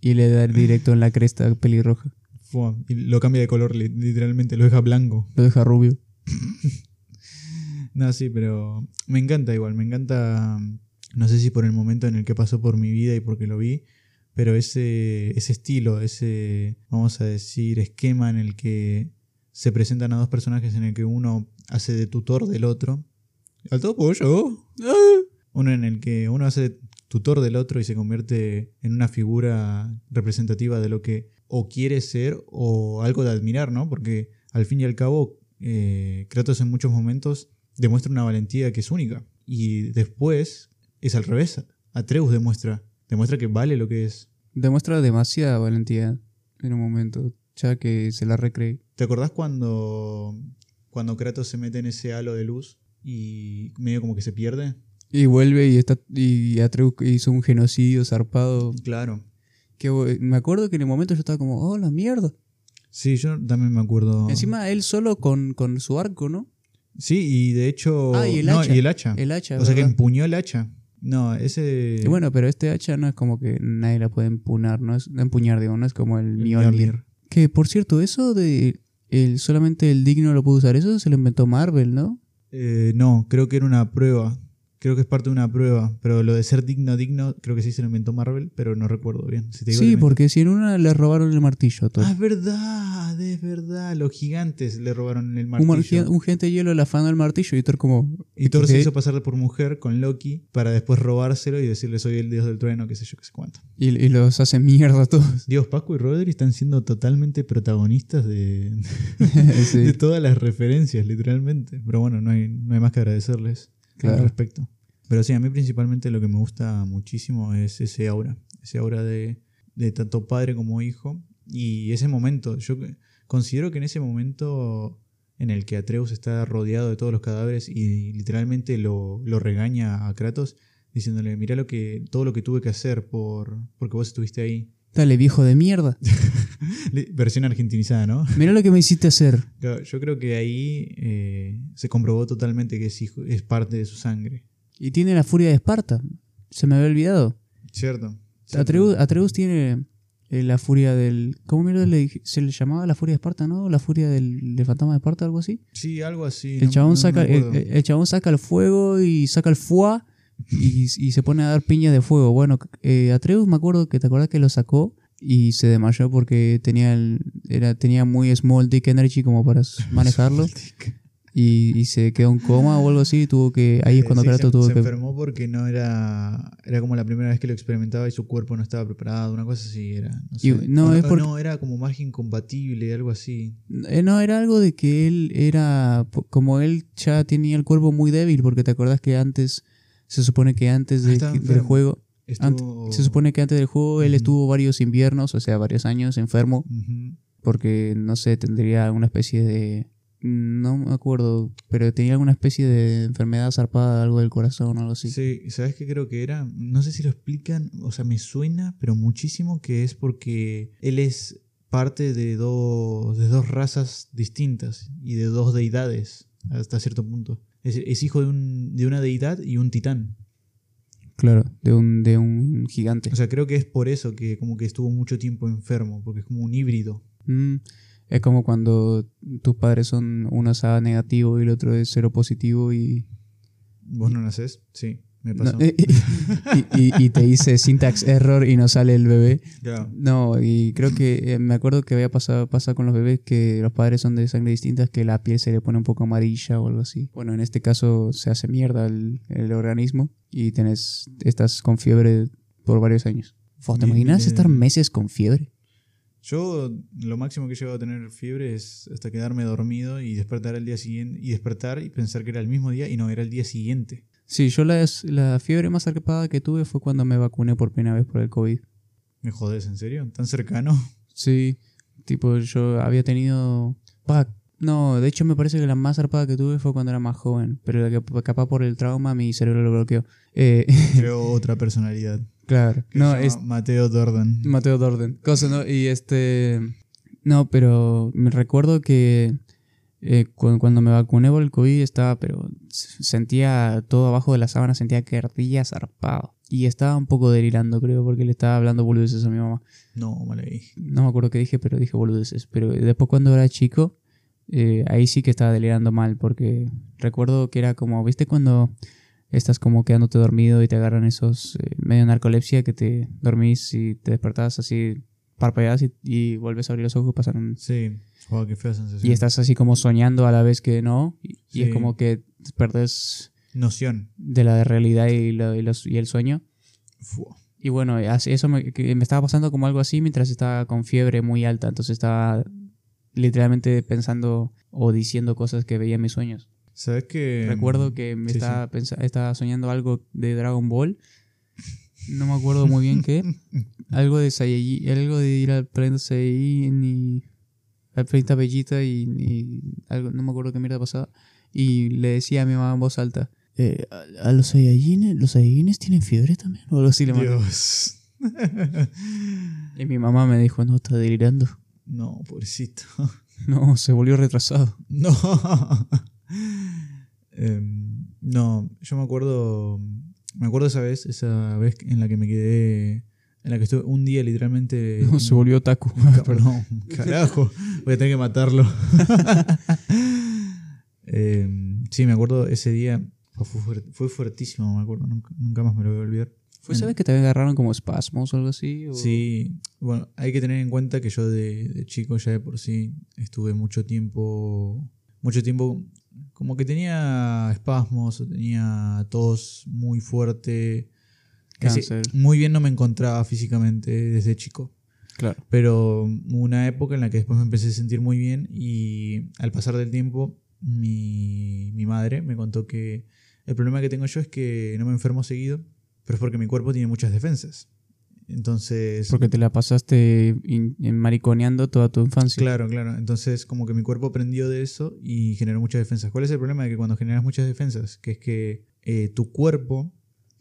y le da directo en la cresta pelirroja. Fue, y lo cambia de color, li- literalmente, lo deja blanco. Lo deja rubio. *laughs* No, sí, pero me encanta igual, me encanta, no sé si por el momento en el que pasó por mi vida y porque lo vi, pero ese, ese estilo, ese, vamos a decir, esquema en el que se presentan a dos personajes en el que uno hace de tutor del otro. ¡Al todo pollo! Uno en el que uno hace de tutor del otro y se convierte en una figura representativa de lo que o quiere ser o algo de admirar, ¿no? Porque al fin y al cabo eh, Kratos en muchos momentos demuestra una valentía que es única. Y después es al revés. Atreus demuestra, demuestra que vale lo que es. Demuestra demasiada valentía en un momento, ya que se la recree. ¿Te acordás cuando, cuando Kratos se mete en ese halo de luz y medio como que se pierde? Y vuelve y está y Atreus hizo un genocidio zarpado. Claro. Que me acuerdo que en el momento yo estaba como, oh, la mierda. Sí, yo también me acuerdo. Encima él solo con, con su arco, ¿no? Sí, y de hecho. Ah, y el no, hacha. y el hacha. El hacha. o sea que empuñó el hacha. No, ese. Y bueno, pero este hacha no es como que nadie la puede empuñar, no es empuñar, digo, no es como el. Mjolnir. Que por cierto, eso de el, solamente el digno lo puede usar, eso se lo inventó Marvel, ¿no? Eh, no, creo que era una prueba. Creo que es parte de una prueba. Pero lo de ser digno, digno, creo que sí se lo inventó Marvel, pero no recuerdo bien. Si te digo Sí, porque si en una le robaron el martillo a Thor. Ah, es verdad, es verdad. Los gigantes le robaron el un, mar- martillo. un gente de hielo le afanó el martillo y Thor como... Y Thor se hizo pasar por mujer con Loki para después robárselo y decirle soy el dios del trueno, qué sé yo, qué sé cuánto. Y, y los hace mierda a todos. Dios, Pascu y Rodri están siendo totalmente protagonistas de, *laughs* Sí, de todas las referencias, literalmente. Pero bueno, no hay, no hay más que agradecerles Claro. al respecto. Pero sí, a mí principalmente lo que me gusta muchísimo es ese aura. Ese aura de, de tanto padre como hijo. Y ese momento, yo considero que en ese momento en el que Atreus está rodeado de todos los cadáveres y literalmente lo, lo regaña a Kratos, diciéndole, mira lo que, todo lo que tuve que hacer por, porque vos estuviste ahí. Dale, viejo de mierda. *laughs* Versión argentinizada, ¿no? Mira lo que me hiciste hacer. Claro, yo creo que ahí eh, se comprobó totalmente que es, hijo, es parte de su sangre. Y tiene la furia de Esparta. Se me había olvidado. ¿Cierto? Atreus, Atreus tiene eh, la furia del... ¿Cómo mierda le se le llamaba la furia de Esparta, no? La furia del, del fantasma de Esparta, algo así. Sí, algo así. El no- chabón, no saca, el, acuerdo. el chabón saca el fuego y saca el fuá y, y se pone a dar piñas de fuego. Bueno, eh, Atreus me acuerdo que te acuerdas que lo sacó y se desmayó porque tenía el, era, tenía muy small dick energy como para *laughs* manejarlo y, y se quedó en coma o algo así y tuvo que ahí es Eh, cuando sí, Kratos se, tuvo se que enfermó porque no era. Era como la primera vez que lo experimentaba y su cuerpo no estaba preparado. Una cosa así era. No, sé. Y- no, O es o porque- no, era como más incompatible, algo así. Eh, No, era algo de que él era, como él ya tenía el cuerpo muy débil, porque te acordás que antes, se supone que antes de- del juego, Estuvo- se supone que antes del juego él estuvo varios inviernos, o sea, varios años enfermo, porque no sé, tendría alguna especie de, no me acuerdo, pero tenía alguna especie de enfermedad zarpada, algo del corazón o algo así. Sí, ¿sabes qué creo que era? No sé si lo explican, o sea, me suena, pero muchísimo que es porque él es parte de dos, de dos razas distintas y de dos deidades hasta cierto punto. Es, es hijo de, un, de una deidad y un titán. Claro, de un, de un gigante. O sea, creo que es por eso que como que estuvo mucho tiempo enfermo, porque es como un híbrido. Mm, es como cuando tus padres son uno es A negativo y el otro es cero positivo y ¿Vos no nacés? Sí, me pasó. *laughs* y, y- y te dice syntax error y no sale el bebé. No, y creo que eh, me acuerdo que había pasado pasa con los bebés que los padres son de sangre distintas, que la piel se le pone un poco amarilla o algo así. Bueno, en este caso se hace mierda el, el organismo y tenés, estás con fiebre por varios años. ¿Te imaginas estar meses con fiebre? Yo lo máximo que he llegado a tener fiebre es hasta quedarme dormido y despertar al día siguiente y despertar y pensar que era el mismo día y no, era el día siguiente. Sí, yo la, la fiebre más zarpada que tuve fue cuando me vacuné por primera vez por el COVID. ¿Me jodés, en serio? ¿Tan cercano? Sí, tipo yo había tenido... no, de hecho me parece que la más zarpada que tuve fue cuando era más joven, pero la que capaz por el trauma mi cerebro lo bloqueó. Eh, *laughs* Creo otra personalidad. claro, que no, es Mateo Dordan. Mateo Dorden. Cosa, ¿no? Y este... No, pero me recuerdo que eh, cu- cuando me vacuné por el COVID estaba, pero sentía todo abajo de la sábana, sentía que ardía zarpado. Y estaba un poco delirando, creo, porque le estaba hablando boludeces a mi mamá. No, mal ahí. No me acuerdo qué dije, pero dije boludeces. Pero después cuando era chico, eh, ahí sí que estaba delirando mal, porque recuerdo que era como, ¿viste cuando estás como quedándote dormido y te agarran esos eh, medio narcolepsia que te dormís y te despertás así, parpadeas y, y vuelves a abrir los ojos y pasaron... Sí. Wow, qué fea sensación. Y estás así como soñando a la vez que no, y, y Sí. es como que perdés Noción. de la realidad y, lo- y los- y el sueño. Fua. Y bueno, eso me, me estaba pasando como algo así mientras estaba con fiebre muy alta. Entonces estaba literalmente pensando o diciendo cosas que veía en mis sueños. ¿Sabes que Recuerdo que me sí, estaba, pensa- estaba soñando algo de Dragon Ball. No me acuerdo muy bien qué. *laughs* algo de Saiyajin, algo de ir al planeta Saiyajin y al planeta Bellita y, y algo, no me acuerdo qué mierda pasaba. Y le decía a mi mamá en voz alta, eh, a, a los Saiyajines, los Saiyajines tienen fiebre también. O algo así le. Dios. *laughs* Y mi mamá me dijo, no, está delirando. no, pobrecito. *laughs* No, se volvió retrasado. No. Em, no, yo me acuerdo. Me acuerdo esa vez, esa vez en la que me quedé. En la que estuve un día literalmente. *laughs* No, se volvió taco. Perdón, carajo. Voy a tener que matarlo. *laughs* Em, sí, me acuerdo ese día. Fue, fuer- fue fuertísimo, me acuerdo. Nunca, nunca más me lo voy a olvidar. ¿Fue esa vez que te agarraron como espasmos o algo así? o- Sí, bueno, hay que tener en cuenta que yo de, de chico ya de por sí estuve mucho tiempo, mucho tiempo, como que tenía espasmos, tenía tos muy fuerte. Cáncer. muy bien no me encontraba físicamente desde chico, Claro. pero hubo una época en la que después me empecé a sentir muy bien y al pasar del tiempo mi, mi madre me contó que el problema que tengo yo es que no me enfermo seguido, pero es porque mi cuerpo tiene muchas defensas. Entonces, Porque te la pasaste in- mariconeando toda tu infancia. Claro, claro. Entonces, como que mi cuerpo aprendió de eso y generó muchas defensas. ¿Cuál es el problema de que cuando generas muchas defensas? Que es que eh, tu cuerpo,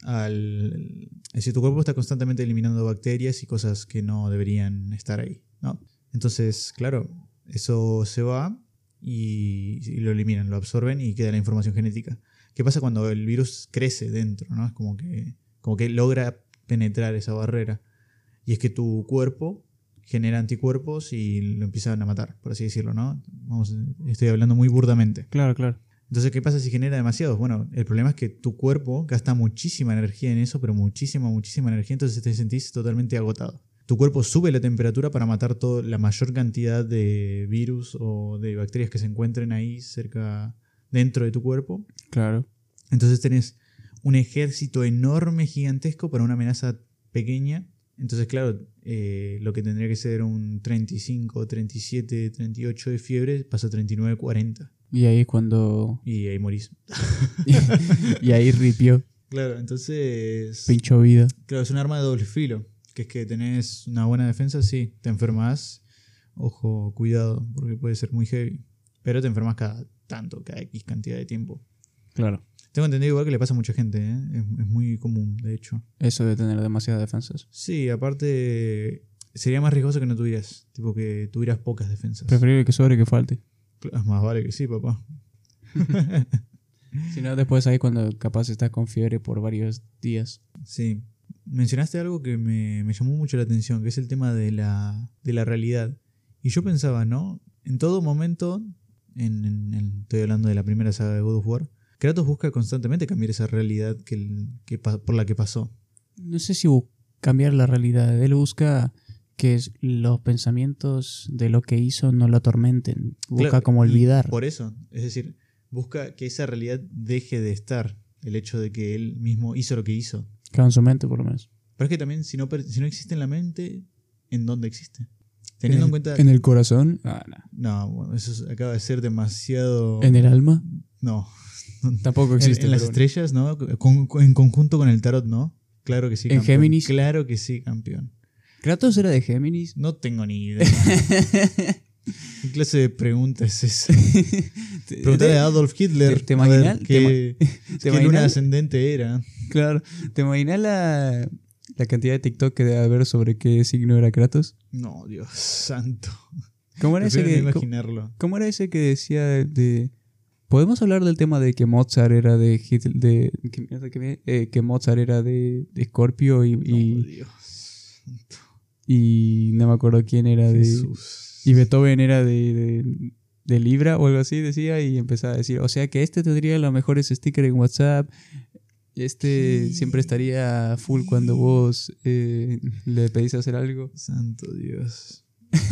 al. Es decir, tu cuerpo está constantemente eliminando bacterias y cosas que no deberían estar ahí, ¿no? Entonces, claro, eso se va y, y lo eliminan, lo absorben y queda la información genética. ¿Qué pasa cuando el virus crece dentro, ¿no? Es como que, como que logra penetrar esa barrera. Y es que tu cuerpo genera anticuerpos y lo empiezan a matar, por así decirlo, ¿no? Vamos, estoy hablando muy burdamente. Claro, claro. Entonces, ¿qué pasa si genera demasiados? Bueno, el problema es que tu cuerpo gasta muchísima energía en eso, pero muchísima, muchísima energía, entonces te sentís totalmente agotado. Tu cuerpo sube la temperatura para matar todo, la mayor cantidad de virus o de bacterias que se encuentren ahí cerca, dentro de tu cuerpo. Claro. Entonces tenés un ejército enorme, gigantesco, para una amenaza pequeña. Entonces, claro, eh, lo que tendría que ser un 35, 37, 38 de fiebre pasa a 39, 40. Y ahí es cuando. Y ahí morís. *laughs* y ahí ripió. Claro, entonces. Pincho vida. Claro, es un arma de doble filo. Que es que tenés una buena defensa, sí. Te enfermas. Ojo, cuidado, porque puede ser muy heavy. Pero te enfermas cada tanto, cada X cantidad de tiempo. Claro. Tengo entendido igual que le pasa a mucha gente, ¿eh? es, es muy común, de hecho. Eso de tener demasiadas defensas. Sí, aparte sería más riesgoso que no tuvieras, tipo que tuvieras pocas defensas. Preferible que sobre que falte. Más vale que sí, papá. *laughs* Si no, después ahí cuando capaz estás con fiebre por varios días. Sí. Mencionaste algo que me, me llamó mucho la atención, que es el tema de la, de la realidad. Y yo pensaba, ¿no? En todo momento, en, en- en- estoy hablando de la primera saga de God of War, Kratos busca constantemente cambiar esa realidad que, por la que pasó. No sé si cambiar la realidad. Él busca que los pensamientos de lo que hizo no lo atormenten. Busca Claro, como olvidar. Por eso, es decir, busca que esa realidad deje de estar. El hecho de que él mismo hizo lo que hizo. Claro, en su mente, por lo menos. Pero es que también, si no, si no existe en la mente, ¿en dónde existe? Teniendo en, en cuenta. En el corazón. Ah, no. No, bueno, eso es- acaba de ser demasiado. En el alma. No. *laughs* Tampoco existe. en las estrellas, ¿no? Con- con- en conjunto con el tarot, ¿no? Claro que sí. ¿En campeón. Géminis? Claro que sí, campeón. Kratos era de Géminis. No tengo ni idea. *laughs* ¿Qué clase de pregunta es esa? *laughs* Preguntarle a Adolf Hitler. ¿Te- te imaginas- qué, ¿Te qué luna ascendente era. Claro. ¿Te imaginas la, la cantidad de TikTok que debe haber sobre qué signo era Kratos? No, Dios santo. ¿Cómo era, ese Prefiero que, imaginarlo. cómo era ese que decía de, de- ¿Podemos hablar del tema de que Mozart era de Hitler, de, que, eh, que Mozart era de, de Scorpio y, No, y, Dios. y no me acuerdo quién era de... Jesús. Y Beethoven era de, de, de Libra o algo así, decía, y empezaba a decir, o sea que este tendría los mejores stickers en WhatsApp, este ¿Qué? siempre estaría full cuando vos eh, le pedís hacer algo. Santo Dios.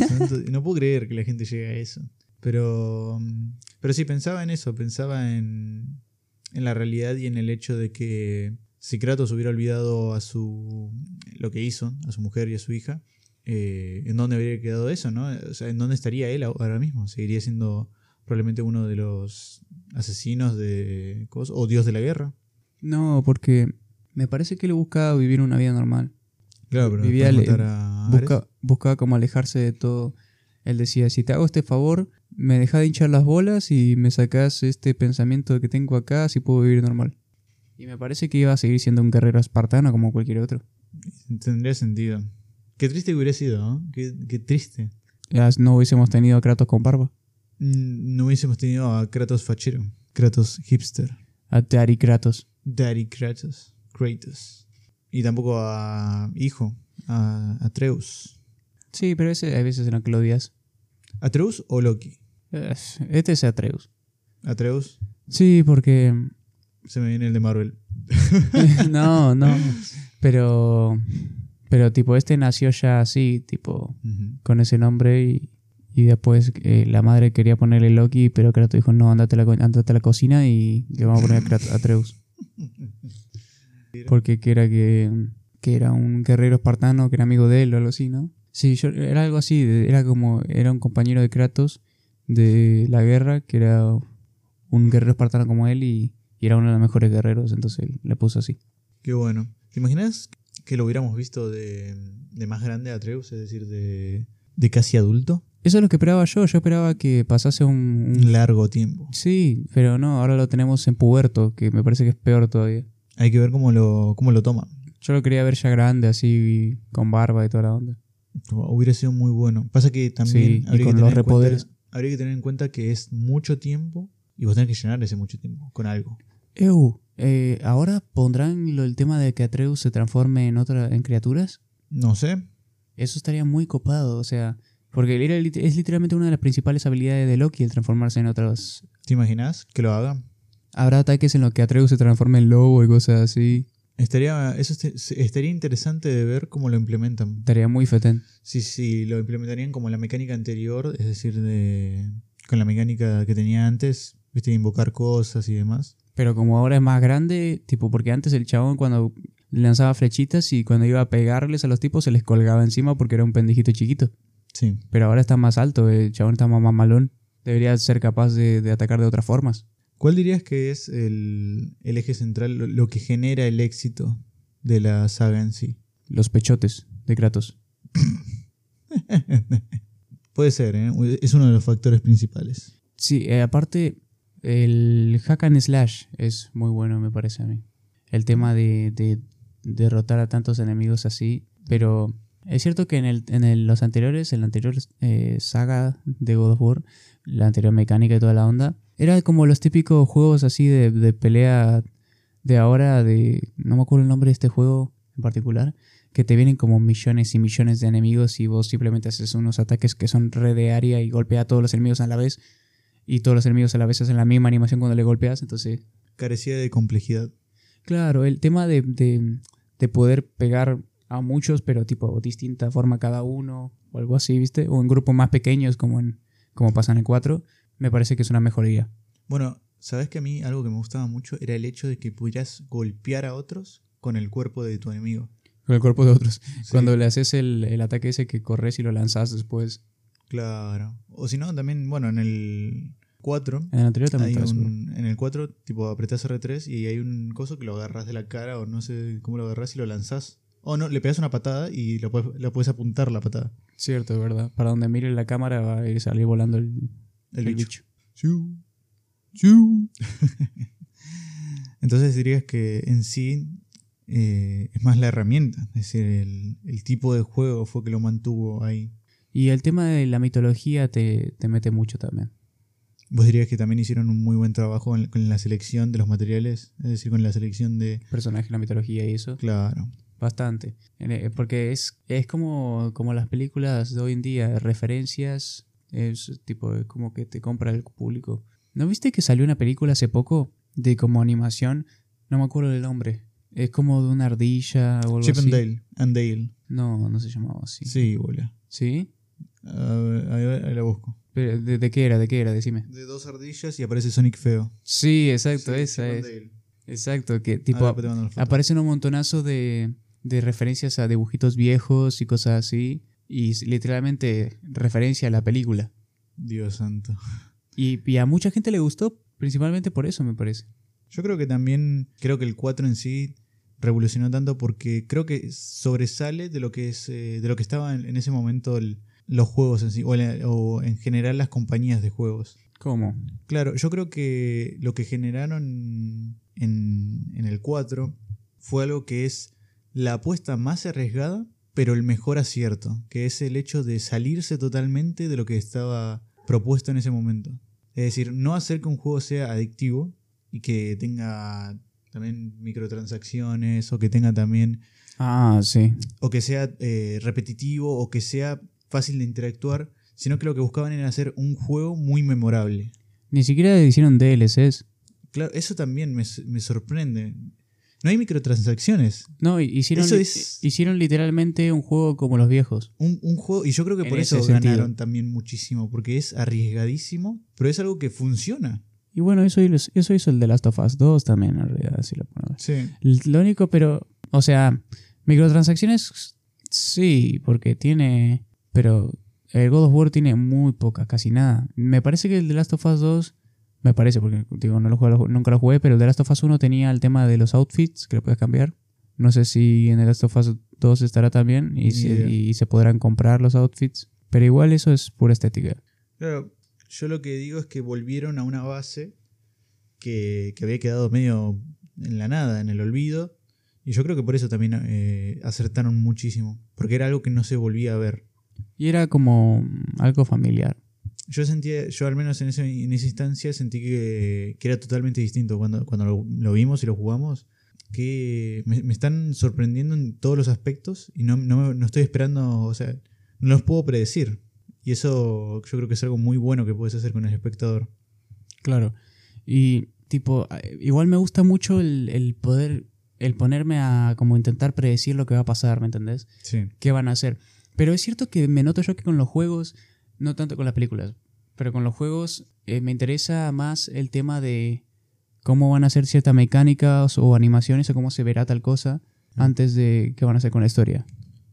Santo No puedo creer que la gente llegue a eso. Pero, mm, pero sí, pensaba en eso, pensaba en, en la realidad y en el hecho de que si Kratos hubiera olvidado a su lo que hizo, a su mujer y a su hija, eh, en dónde habría quedado eso, ¿no? O sea, en dónde estaría él ahora mismo. Seguiría siendo probablemente uno de los asesinos de cosas, o dios de la guerra. No, porque me parece que él buscaba vivir una vida normal. Claro, pero Vivía matar a. Busca, buscaba como alejarse de todo. Él decía, si te hago este favor, me deja de hinchar las bolas y me sacas este pensamiento que tengo acá, así puedo vivir normal. Y me parece que iba a seguir siendo un guerrero espartano como cualquier otro. Tendría sentido. Qué triste que hubiera sido, ¿no? Qué, qué triste. Ya no hubiésemos tenido a Kratos con barba. Mm, No hubiésemos tenido a Kratos fachero, Kratos hipster, A Daddy Kratos. Daddy Kratos, Kratos. Y tampoco a hijo, a Atreus. Sí, pero ese hay veces en lo que lo odias. ¿Atreus o Loki? Es- Este es Atreus. Atreus, Sí, porque... se me viene el de Marvel. *laughs* no, no. Pero... Pero tipo, este nació ya así, tipo... Con ese nombre y, y después eh, la madre quería ponerle Loki, pero Kratos dijo, no, andate a la, andate a la cocina y le vamos a poner a Atreus. *laughs* Porque que era que, que era un guerrero espartano que era amigo de él o algo así, ¿no? Sí, yo, era algo así, era como, era un compañero de Kratos de la guerra, que era un guerrero espartano como él y, y era uno de los mejores guerreros, entonces él le puso así. Qué bueno. ¿Te imaginas que lo hubiéramos visto de, de más grande a Atreus, es decir, de, de casi adulto? Eso es lo que esperaba yo, yo esperaba que pasase Un largo tiempo. Sí, pero no, ahora lo tenemos en puberto, que me parece que es peor todavía. Hay que ver cómo lo, cómo lo toma. Yo lo quería ver ya grande, así, con barba y toda la onda. Hubiera sido muy bueno. Pasa que también Sí, habría, con que los tener en cuenta, repoderes. habría que tener en cuenta que es mucho tiempo y vos tenés que llenar ese mucho tiempo con algo. Eu, eh, ¿ahora pondrán lo, el tema de que Atreus se transforme en otra, en criaturas? No sé. Eso estaría muy copado, o sea, porque era es literalmente una de las principales habilidades de Loki el transformarse en otros. ¿Te imaginas que lo haga? Habrá ataques en los que Atreus se transforme en lobo y cosas así. Estaría, eso este- estaría interesante de ver cómo lo implementan. Estaría muy fetén. Si sí, lo implementarían como la mecánica anterior, es decir, de, con la mecánica que tenía antes, viste, invocar cosas y demás. Pero como ahora es más grande, tipo, porque antes el chabón cuando lanzaba flechitas y cuando iba a pegarles a los tipos se les colgaba encima porque era un pendejito chiquito. Sí. Pero ahora está más alto, el chabón está más mamalón. Debería ser capaz de, de atacar de otras formas. ¿Cuál dirías que es el, el eje central, lo, lo que genera el éxito de la saga en sí? Los pechotes de Kratos. *laughs* Puede ser, ¿eh? es uno de los factores principales. Sí, eh, aparte, el hack and slash es muy bueno, me parece a mí. El tema de, de derrotar a tantos enemigos así. Pero es cierto que en, el, en el- los anteriores, en la anterior eh, saga de God of War, la anterior mecánica y toda la onda, era como los típicos juegos así de, de pelea de ahora, de. No me acuerdo el nombre de este juego en particular. Que te vienen como millones y millones de enemigos y vos simplemente haces unos ataques que son red de área y golpea a todos los enemigos a la vez y todos los enemigos a la vez hacen la misma animación cuando le golpeas. Entonces, Carecía de complejidad. claro, el tema de, de, de poder pegar a muchos, pero tipo distinta forma cada uno o algo así, ¿viste? O en grupos más pequeños como, en, como pasa en el 4, me parece que es una mejoría. Bueno, ¿sabes que a mí algo que me gustaba mucho era el hecho de que pudieras golpear a otros con el cuerpo de tu enemigo? Con el cuerpo de otros. Sí, Cuando le haces el, el ataque ese que corres y lo lanzas después. Claro. O si no, también, bueno, en el 4 En el anterior también Hay un- en el 4, tipo, apretás R3 y hay un coso que lo agarras de la cara o no sé cómo lo agarras y lo lanzás. O no, le pegas una patada y lo puedes, lo puedes apuntar la patada. Cierto, ¿verdad? Para donde mire la cámara va a ir salir volando el, El, el bicho. bicho. *laughs* Entonces dirías que en sí eh, es más la herramienta, es decir, el, el tipo de juego fue que lo mantuvo ahí. Y el tema de la mitología te, te mete mucho también. ¿Vos dirías que también hicieron un muy buen trabajo en- con la selección de los materiales? Es decir, con la selección de... Personajes, la mitología y eso. Claro. Bastante. En- eh, Porque es, es como, como las películas de hoy en día, referencias, es tipo es como que te compra el público. ¿No viste que salió una película hace poco de como animación? No me acuerdo el nombre. Es como de una ardilla o algo Chip así. and Dale. And Dale. No, no se llamaba así. Sí, boludo. ¿Sí? Ahí, ahí la busco. Pero, ¿de, de qué era? ¿De qué era? Decime. De dos ardillas y aparece Sonic feo. Sí, exacto, Sí, esa Chip and es. Dale. Exacto, que tipo aparecen un montonazo de, de referencias a dibujitos viejos y cosas así. Y literalmente referencia a la película. Dios santo. Y, y a mucha gente le gustó, principalmente por eso, me parece. Yo creo que también, creo que el 4 en sí revolucionó tanto porque creo que sobresale de lo que es eh, de lo que estaba en, en ese momento el- los juegos en sí, o, la- o en general las compañías de juegos. ¿Cómo? Claro, yo creo que lo que generaron en, en el 4 fue algo que es la apuesta más arriesgada, pero el mejor acierto, que es el hecho de salirse totalmente de lo que estaba propuesto en ese momento. Es decir, no hacer que un juego sea adictivo y que tenga también microtransacciones o que tenga también Ah, sí. o que sea eh, repetitivo o que sea fácil de interactuar, sino que lo que buscaban era hacer un juego muy memorable. Ni siquiera hicieron DLCs. Claro, eso también me, me sorprende. No hay microtransacciones. No, hicieron, Eso li- es- hicieron literalmente un juego como los viejos. Un, un juego, y yo creo que por eso sentido. ganaron también muchísimo, porque es arriesgadísimo, pero es algo que funciona. Y bueno, eso, hizo- eso hizo el de Last of Us 2 también, en realidad, si lo ponemos. Sí. Lo único, pero, o sea, microtransacciones, sí, porque tiene, pero el God of War tiene muy poca, casi nada. Me parece que el de Last of Us 2, me parece, porque digo, no lo jugué- nunca lo jugué, pero el de Last of Us 1 tenía el tema de los outfits, que lo puedes cambiar. No sé si en el Last of Us 2 estará también se, y se podrán comprar los outfits. Pero igual eso es pura estética. Claro, yo lo que digo es que volvieron a una base que, que había quedado medio en la nada, en el olvido, y yo creo que por eso también eh, acertaron muchísimo, porque era algo que no se volvía a ver. Y era como algo familiar. Yo sentía, yo al menos en, ese- en esa instancia sentí que, que era totalmente distinto cuando, cuando lo, lo vimos y lo jugamos. Que me, me están sorprendiendo en todos los aspectos y no, no, no estoy esperando, o sea, no los puedo predecir. Y eso yo creo que es algo muy bueno que puedes hacer con el espectador. Claro. Y tipo, igual me gusta mucho el, el poder, el ponerme a como intentar predecir lo que va a pasar, ¿me entendés? Sí. ¿Qué van a hacer? Pero es cierto que me noto yo que con los juegos, no tanto con las películas, pero con los juegos eh, me interesa más el tema de cómo van a ser ciertas mecánicas o animaciones o cómo se verá tal cosa antes de qué van a hacer con la historia.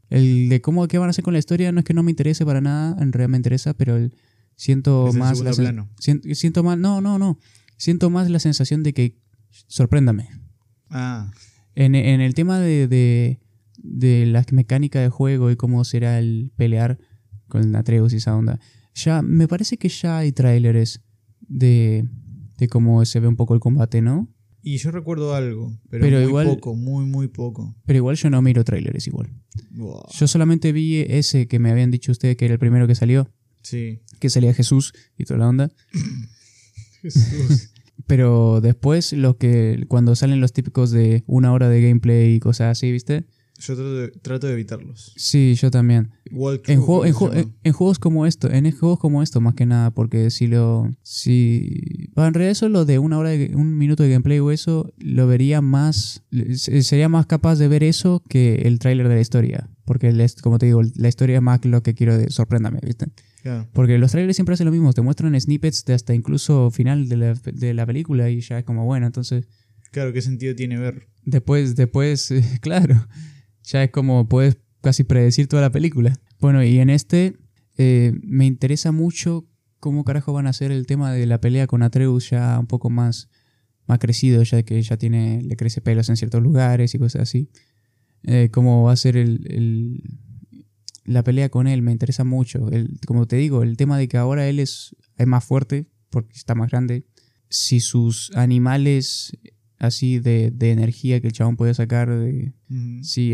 El de cómo qué van a hacer con la historia no es que no me interese para nada, en realidad me interesa, pero el, siento Es más la plano. sien- siento más no, no, no. Siento más la sensación de que sorpréndame. Ah, En, en el tema de, de, de la mecánica de juego y cómo será el pelear con Atreus y esa onda, ya me parece que ya hay tráileres de, de cómo se ve un poco el combate, ¿no? y yo recuerdo algo, pero, Pero muy igual- poco, muy, muy poco. Pero igual yo no miro tráileres igual. Yo solamente vi ese que me habían dicho ustedes que era el primero que salió, Sí. que salía Jesús y toda la onda. *laughs* Jesús. Pero después lo que cuando salen los típicos de una hora de gameplay y cosas así, ¿viste? Yo trato de, trato de evitarlos. Sí, yo también. En, juego- creo en, que ju- se llama. en- en juegos como esto, en juegos como esto más que nada, porque si lo, si, bueno, en realidad eso lo de una hora, de, un minuto de gameplay o eso, lo vería más, se- sería más capaz de ver eso que el tráiler de la historia, porque el como te digo, la historia es más lo que quiero de sorpréndame, ¿viste? Claro. Porque los trailers siempre hacen lo mismo, te muestran snippets de hasta incluso final de la, de la película y ya es como bueno, entonces Claro, ¿qué sentido tiene ver? Después, después, *laughs* claro, ya es como puedes casi predecir toda la película. Bueno, y en este eh, me interesa mucho cómo carajo van a hacer el tema de la pelea con Atreus ya un poco más, más crecido, ya que ya tiene, le crece pelos en ciertos lugares y cosas así. Eh, cómo va a ser el, el- la pelea con él, me interesa mucho. El, como te digo, el tema de que ahora él es, es más fuerte porque está más grande. Si sus animales así de, de energía que el chabón puede sacar de, si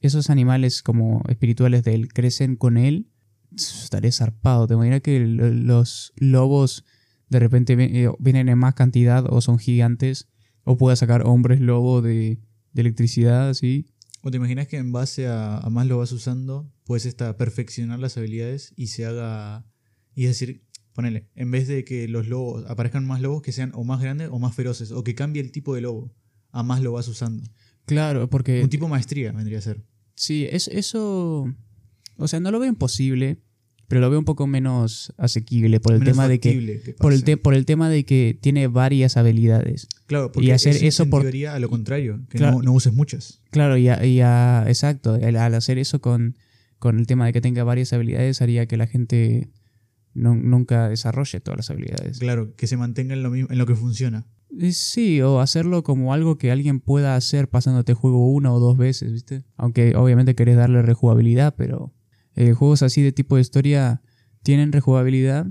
esos animales como espirituales de él crecen con él, estaré zarpado. Te imaginas que lo- los lobos de repente eh, vienen en más cantidad o son gigantes o pueda sacar hombres lobo de, de electricidad así. ¿O te imaginas que en base a, a más lo vas usando, puedes perfeccionar las habilidades y se haga. Y es decir, ponele, en vez de que los lobos aparezcan más lobos que sean o más grandes o más feroces, o que cambie el tipo de lobo, a más lo vas usando. Claro, porque Un tipo maestría vendría a ser. sí, es, eso, o sea, no lo veo imposible, pero lo veo un poco menos asequible por el Menos tema de que por el, te- por el tema de que tiene varias habilidades. Claro, porque y hacer eso, eso por- a lo contrario, que Claro. no, no uses muchas. Claro, y, a- y a- exacto, al, al hacer eso con, con el tema de que tenga varias habilidades haría que la gente no- nunca desarrolle todas las habilidades. Claro, que se mantenga en lo, mismo, en lo que funciona. Eh, Sí, o hacerlo como algo que alguien pueda hacer pasándote juego una o dos veces, ¿viste? Aunque obviamente querés darle rejugabilidad, pero eh, juegos así de tipo de historia tienen rejugabilidad.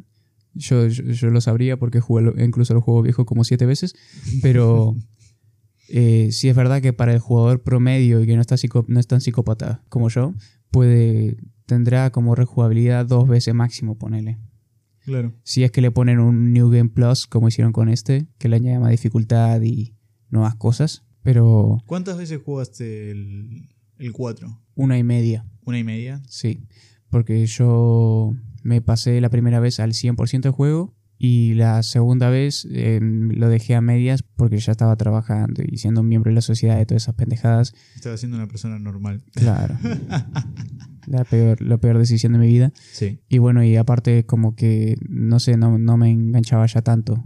Yo, yo, yo lo sabría porque jugué lo- incluso el juego viejo como siete veces, pero *laughs* eh, sí es verdad que para el jugador promedio y que no, está psico- no es tan psicópata como yo, puede tendrá como rejugabilidad dos veces máximo, ponele. Claro. Si es que le ponen un New Game Plus, como hicieron con este, que le añade más dificultad y nuevas cosas. Pero ¿Cuántas veces jugaste el, el 4? una y media, ¿Una y media? sí. Porque yo me pasé la primera vez al 100% del juego y la segunda vez eh, lo dejé a medias porque ya estaba trabajando y siendo un miembro de la sociedad de todas esas pendejadas. Estaba siendo una persona normal. Claro. *laughs* la, peor, la peor decisión de mi vida. Sí. Y bueno, y aparte como que, no sé, no, no me enganchaba ya tanto.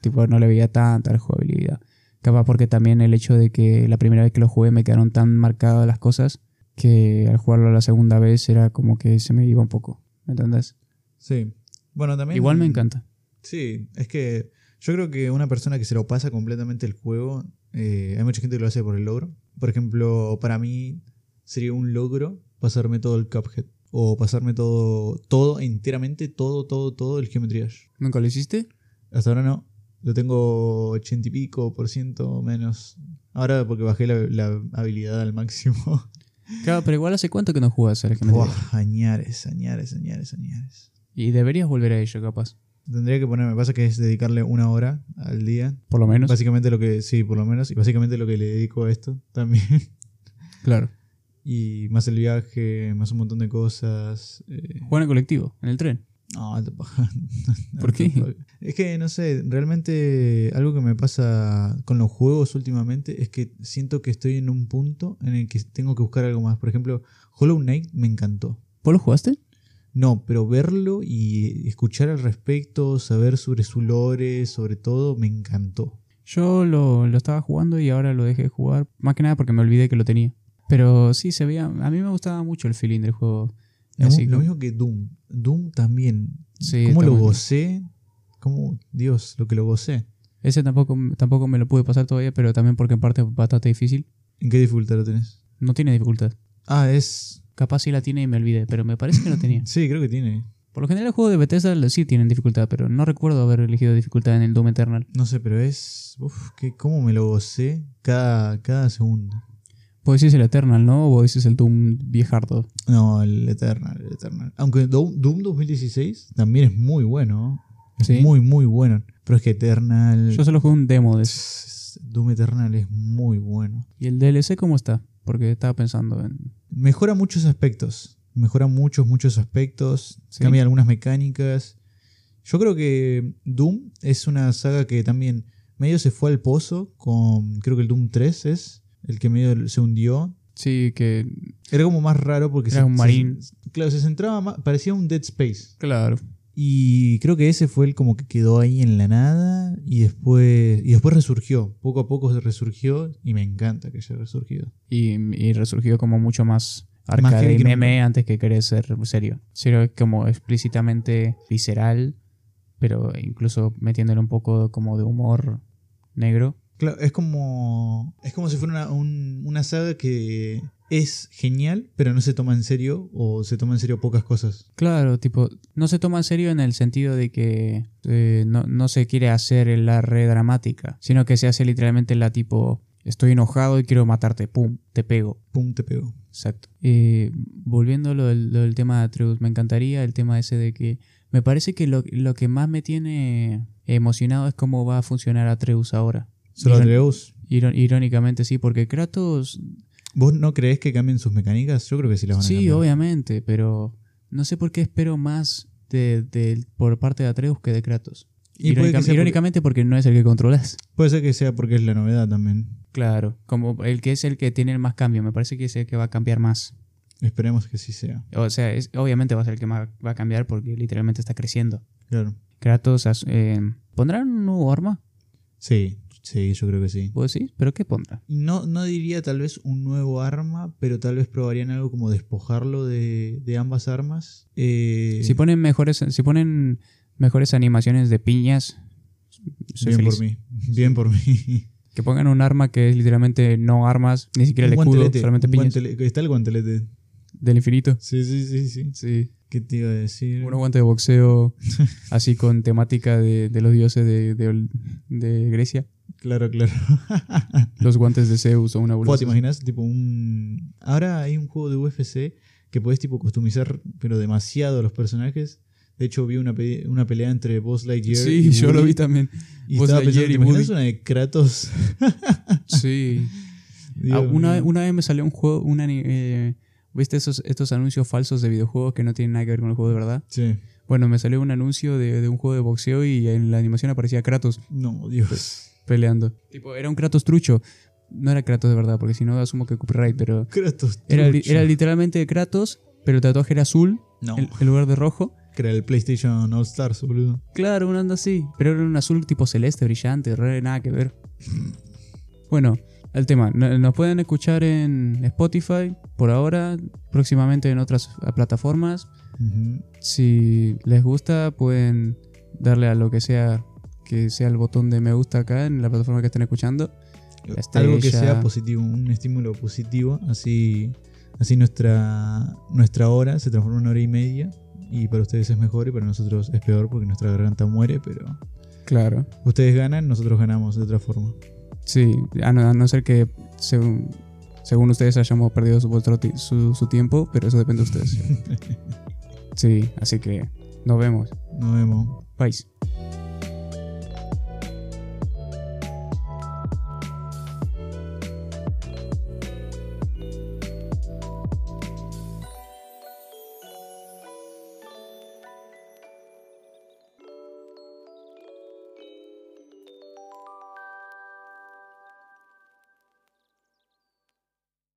Tipo, no le veía tanta jugabilidad. Capaz porque también el hecho de que la primera vez que lo jugué me quedaron tan marcadas las cosas que al jugarlo la segunda vez era como que se me iba un poco. ¿Me entendés? Sí. Bueno, también. Igual me encanta. Sí, es que yo creo que una persona que se lo pasa completamente el juego, eh, hay mucha gente que lo hace por el logro. Por ejemplo, para mí sería un logro pasarme todo el Cuphead. O pasarme todo, todo, enteramente, todo, todo, todo el Geometry Dash. ¿Nunca lo hiciste? Hasta ahora no. Lo tengo ochenta y pico por ciento menos. Ahora porque bajé la, la habilidad al máximo. *laughs* Claro, pero igual hace cuánto que no jugas al Geometry Buah, Dash? añares, añares, añares, añares. Y deberías volver a ello, capaz. Tendría que ponerme, pasa que es dedicarle una hora al día. Por lo menos. Básicamente lo que, sí, por lo menos, y básicamente lo que le dedico a esto también. Claro. Y más el viaje, más un montón de cosas. eh, Juega en colectivo, en el tren. no. *laughs* ¿Por qué? Es que, no sé, realmente algo que me pasa con los juegos últimamente es que siento que estoy en un punto en el que tengo que buscar algo más. Por ejemplo, Hollow Knight me encantó. ¿Vos lo jugaste? No, pero verlo y escuchar al respecto, saber sobre su lore, sobre todo, me encantó. Yo lo, lo estaba jugando y ahora lo dejé de jugar. Más que nada porque me olvidé que lo tenía. Pero sí, se veía. A mí me gustaba mucho el feeling del juego. Lo, Así lo mismo que Doom. Doom también. Sí, ¿Cómo lo gocé? ¿Cómo? Dios, lo que lo gocé. Ese tampoco, tampoco me lo pude pasar todavía, pero también porque en parte es bastante difícil. ¿En qué dificultad lo tenés? No tiene dificultad. Ah, es. Capaz sí la tiene y me olvidé, pero me parece que no tenía. *laughs* Sí, creo que tiene. Por lo general, el juego de Bethesda sí tienen dificultad, pero no recuerdo haber elegido dificultad en el Doom Eternal. No sé, pero es. Uf, que ¿cómo me lo gocé cada, cada segundo? Vos decís el Eternal, ¿no? O decís el Doom viejardo. No, el Eternal, el Eternal. Aunque Doom, Doom 2016 también es muy bueno. ¿no? Es Sí. muy, muy bueno. Pero es que Eternal. Yo solo jugué un demo de eso. Doom Eternal es muy bueno. ¿Y el DLC cómo está? Porque estaba pensando en... Mejora muchos aspectos. Mejora muchos, muchos aspectos. Sí. Cambia algunas mecánicas. Yo creo que Doom es una saga que también medio se fue al pozo con. Creo que el Doom 3 es el que medio se hundió. Sí, que... Era como más raro porque Era se, un se- marín. claro, se centraba más. Parecía un Dead Space. Claro. Y creo que ese fue el como que quedó ahí en la nada. Y después. Y después resurgió. Poco a poco se resurgió. Y me encanta que haya resurgido. Y, y resurgió como mucho más arcade y que meme antes que querer ser serio. Serio como explícitamente visceral, pero incluso metiéndole un poco como de humor negro. Claro, es como. Es como si fuera una, un- una saga que es genial, pero no se toma en serio. O se toma en serio pocas cosas. Claro, tipo, no se toma en serio en el sentido de que eh, no, no se quiere hacer la re dramática, sino que se hace literalmente la tipo, estoy enojado y quiero matarte, pum, te pego. Pum, te pego. Exacto. Eh, volviendo a lo del, lo del tema de Atreus, me encantaría el tema ese de que me parece que lo, lo que más me tiene emocionado es cómo va a funcionar Atreus ahora. Solo Atreus. irón- irónicamente sí, porque Kratos, ¿Vos no creés que cambien sus mecánicas? Yo creo que sí las van a sí, cambiar. obviamente, pero no sé por qué espero más de, de- por parte de Atreus que de Kratos. Y Irónica- irónicamente porque no es el que controlas. Puede ser que sea porque es la novedad también. Claro, como el que es el que tiene el más cambio, me parece que es el que va a cambiar más. Esperemos que sí sea. O sea, es, obviamente va a ser el que más va a cambiar porque literalmente está creciendo. Claro. Kratos eh, ¿pondrán un nuevo arma? Sí, Sí, yo creo que sí. ¿Vos decís? ¿Pero qué pondrá? No, no diría tal vez un nuevo arma, pero tal vez probarían algo como despojarlo de, de ambas armas. Eh, Si ponen mejores, si ponen mejores animaciones de piñas, soy bien feliz. por mí. Bien por mí. Que pongan un arma que es literalmente no armas, ni siquiera el Un escudo, solamente un piñas Está el guantelete. del infinito. Sí, sí, sí, sí. Sí. ¿Qué te iba a decir? Unos guantes de boxeo así con temática de, de los dioses de, de- de Grecia. Claro, claro. *laughs* Los guantes de Zeus o una ¿Vos bolsa. te imaginas? Tipo un. Ahora hay un juego de UFC que podés tipo customizar, pero demasiado a los personajes. De hecho, vi una, pe- una pelea entre Boss Lightyear Sí, y yo lo vi también. Y Buzz estaba Lightyear pensando, ¿te y una de Kratos? *laughs* Sí. *laughs* Ah, una, una vez me salió un juego, una, eh, ¿viste esos, estos anuncios falsos de videojuegos que no tienen nada que ver con el juego de verdad? Sí. Bueno, me salió un anuncio de, de un juego de boxeo y en la animación aparecía Kratos No, Dios. Peleando. Tipo, era un Kratos trucho. No era Kratos de verdad, porque si no asumo que copyright, pero Kratos. trucho. era literalmente Kratos, pero el tatuaje era azul No, en, en lugar de rojo. que era el PlayStation All Stars, boludo. Claro, un anda así, pero era un azul tipo celeste, brillante, re nada que ver. Bueno, el tema, no- nos pueden escuchar en Spotify por ahora, próximamente en otras plataformas. Si les gusta, pueden darle a lo que sea que sea el botón de me gusta acá en la plataforma que estén escuchando. Algo que sea positivo, un estímulo positivo, así, así nuestra, nuestra hora se transforma en una hora y media. Y para ustedes es mejor y para nosotros es peor porque nuestra garganta muere, pero Claro. ustedes ganan, nosotros ganamos de otra forma. Sí, a no, a no ser que según, según ustedes hayamos perdido su, su tiempo, pero eso depende de ustedes. *laughs* Sí, así que nos vemos. Nos vemos. Bye.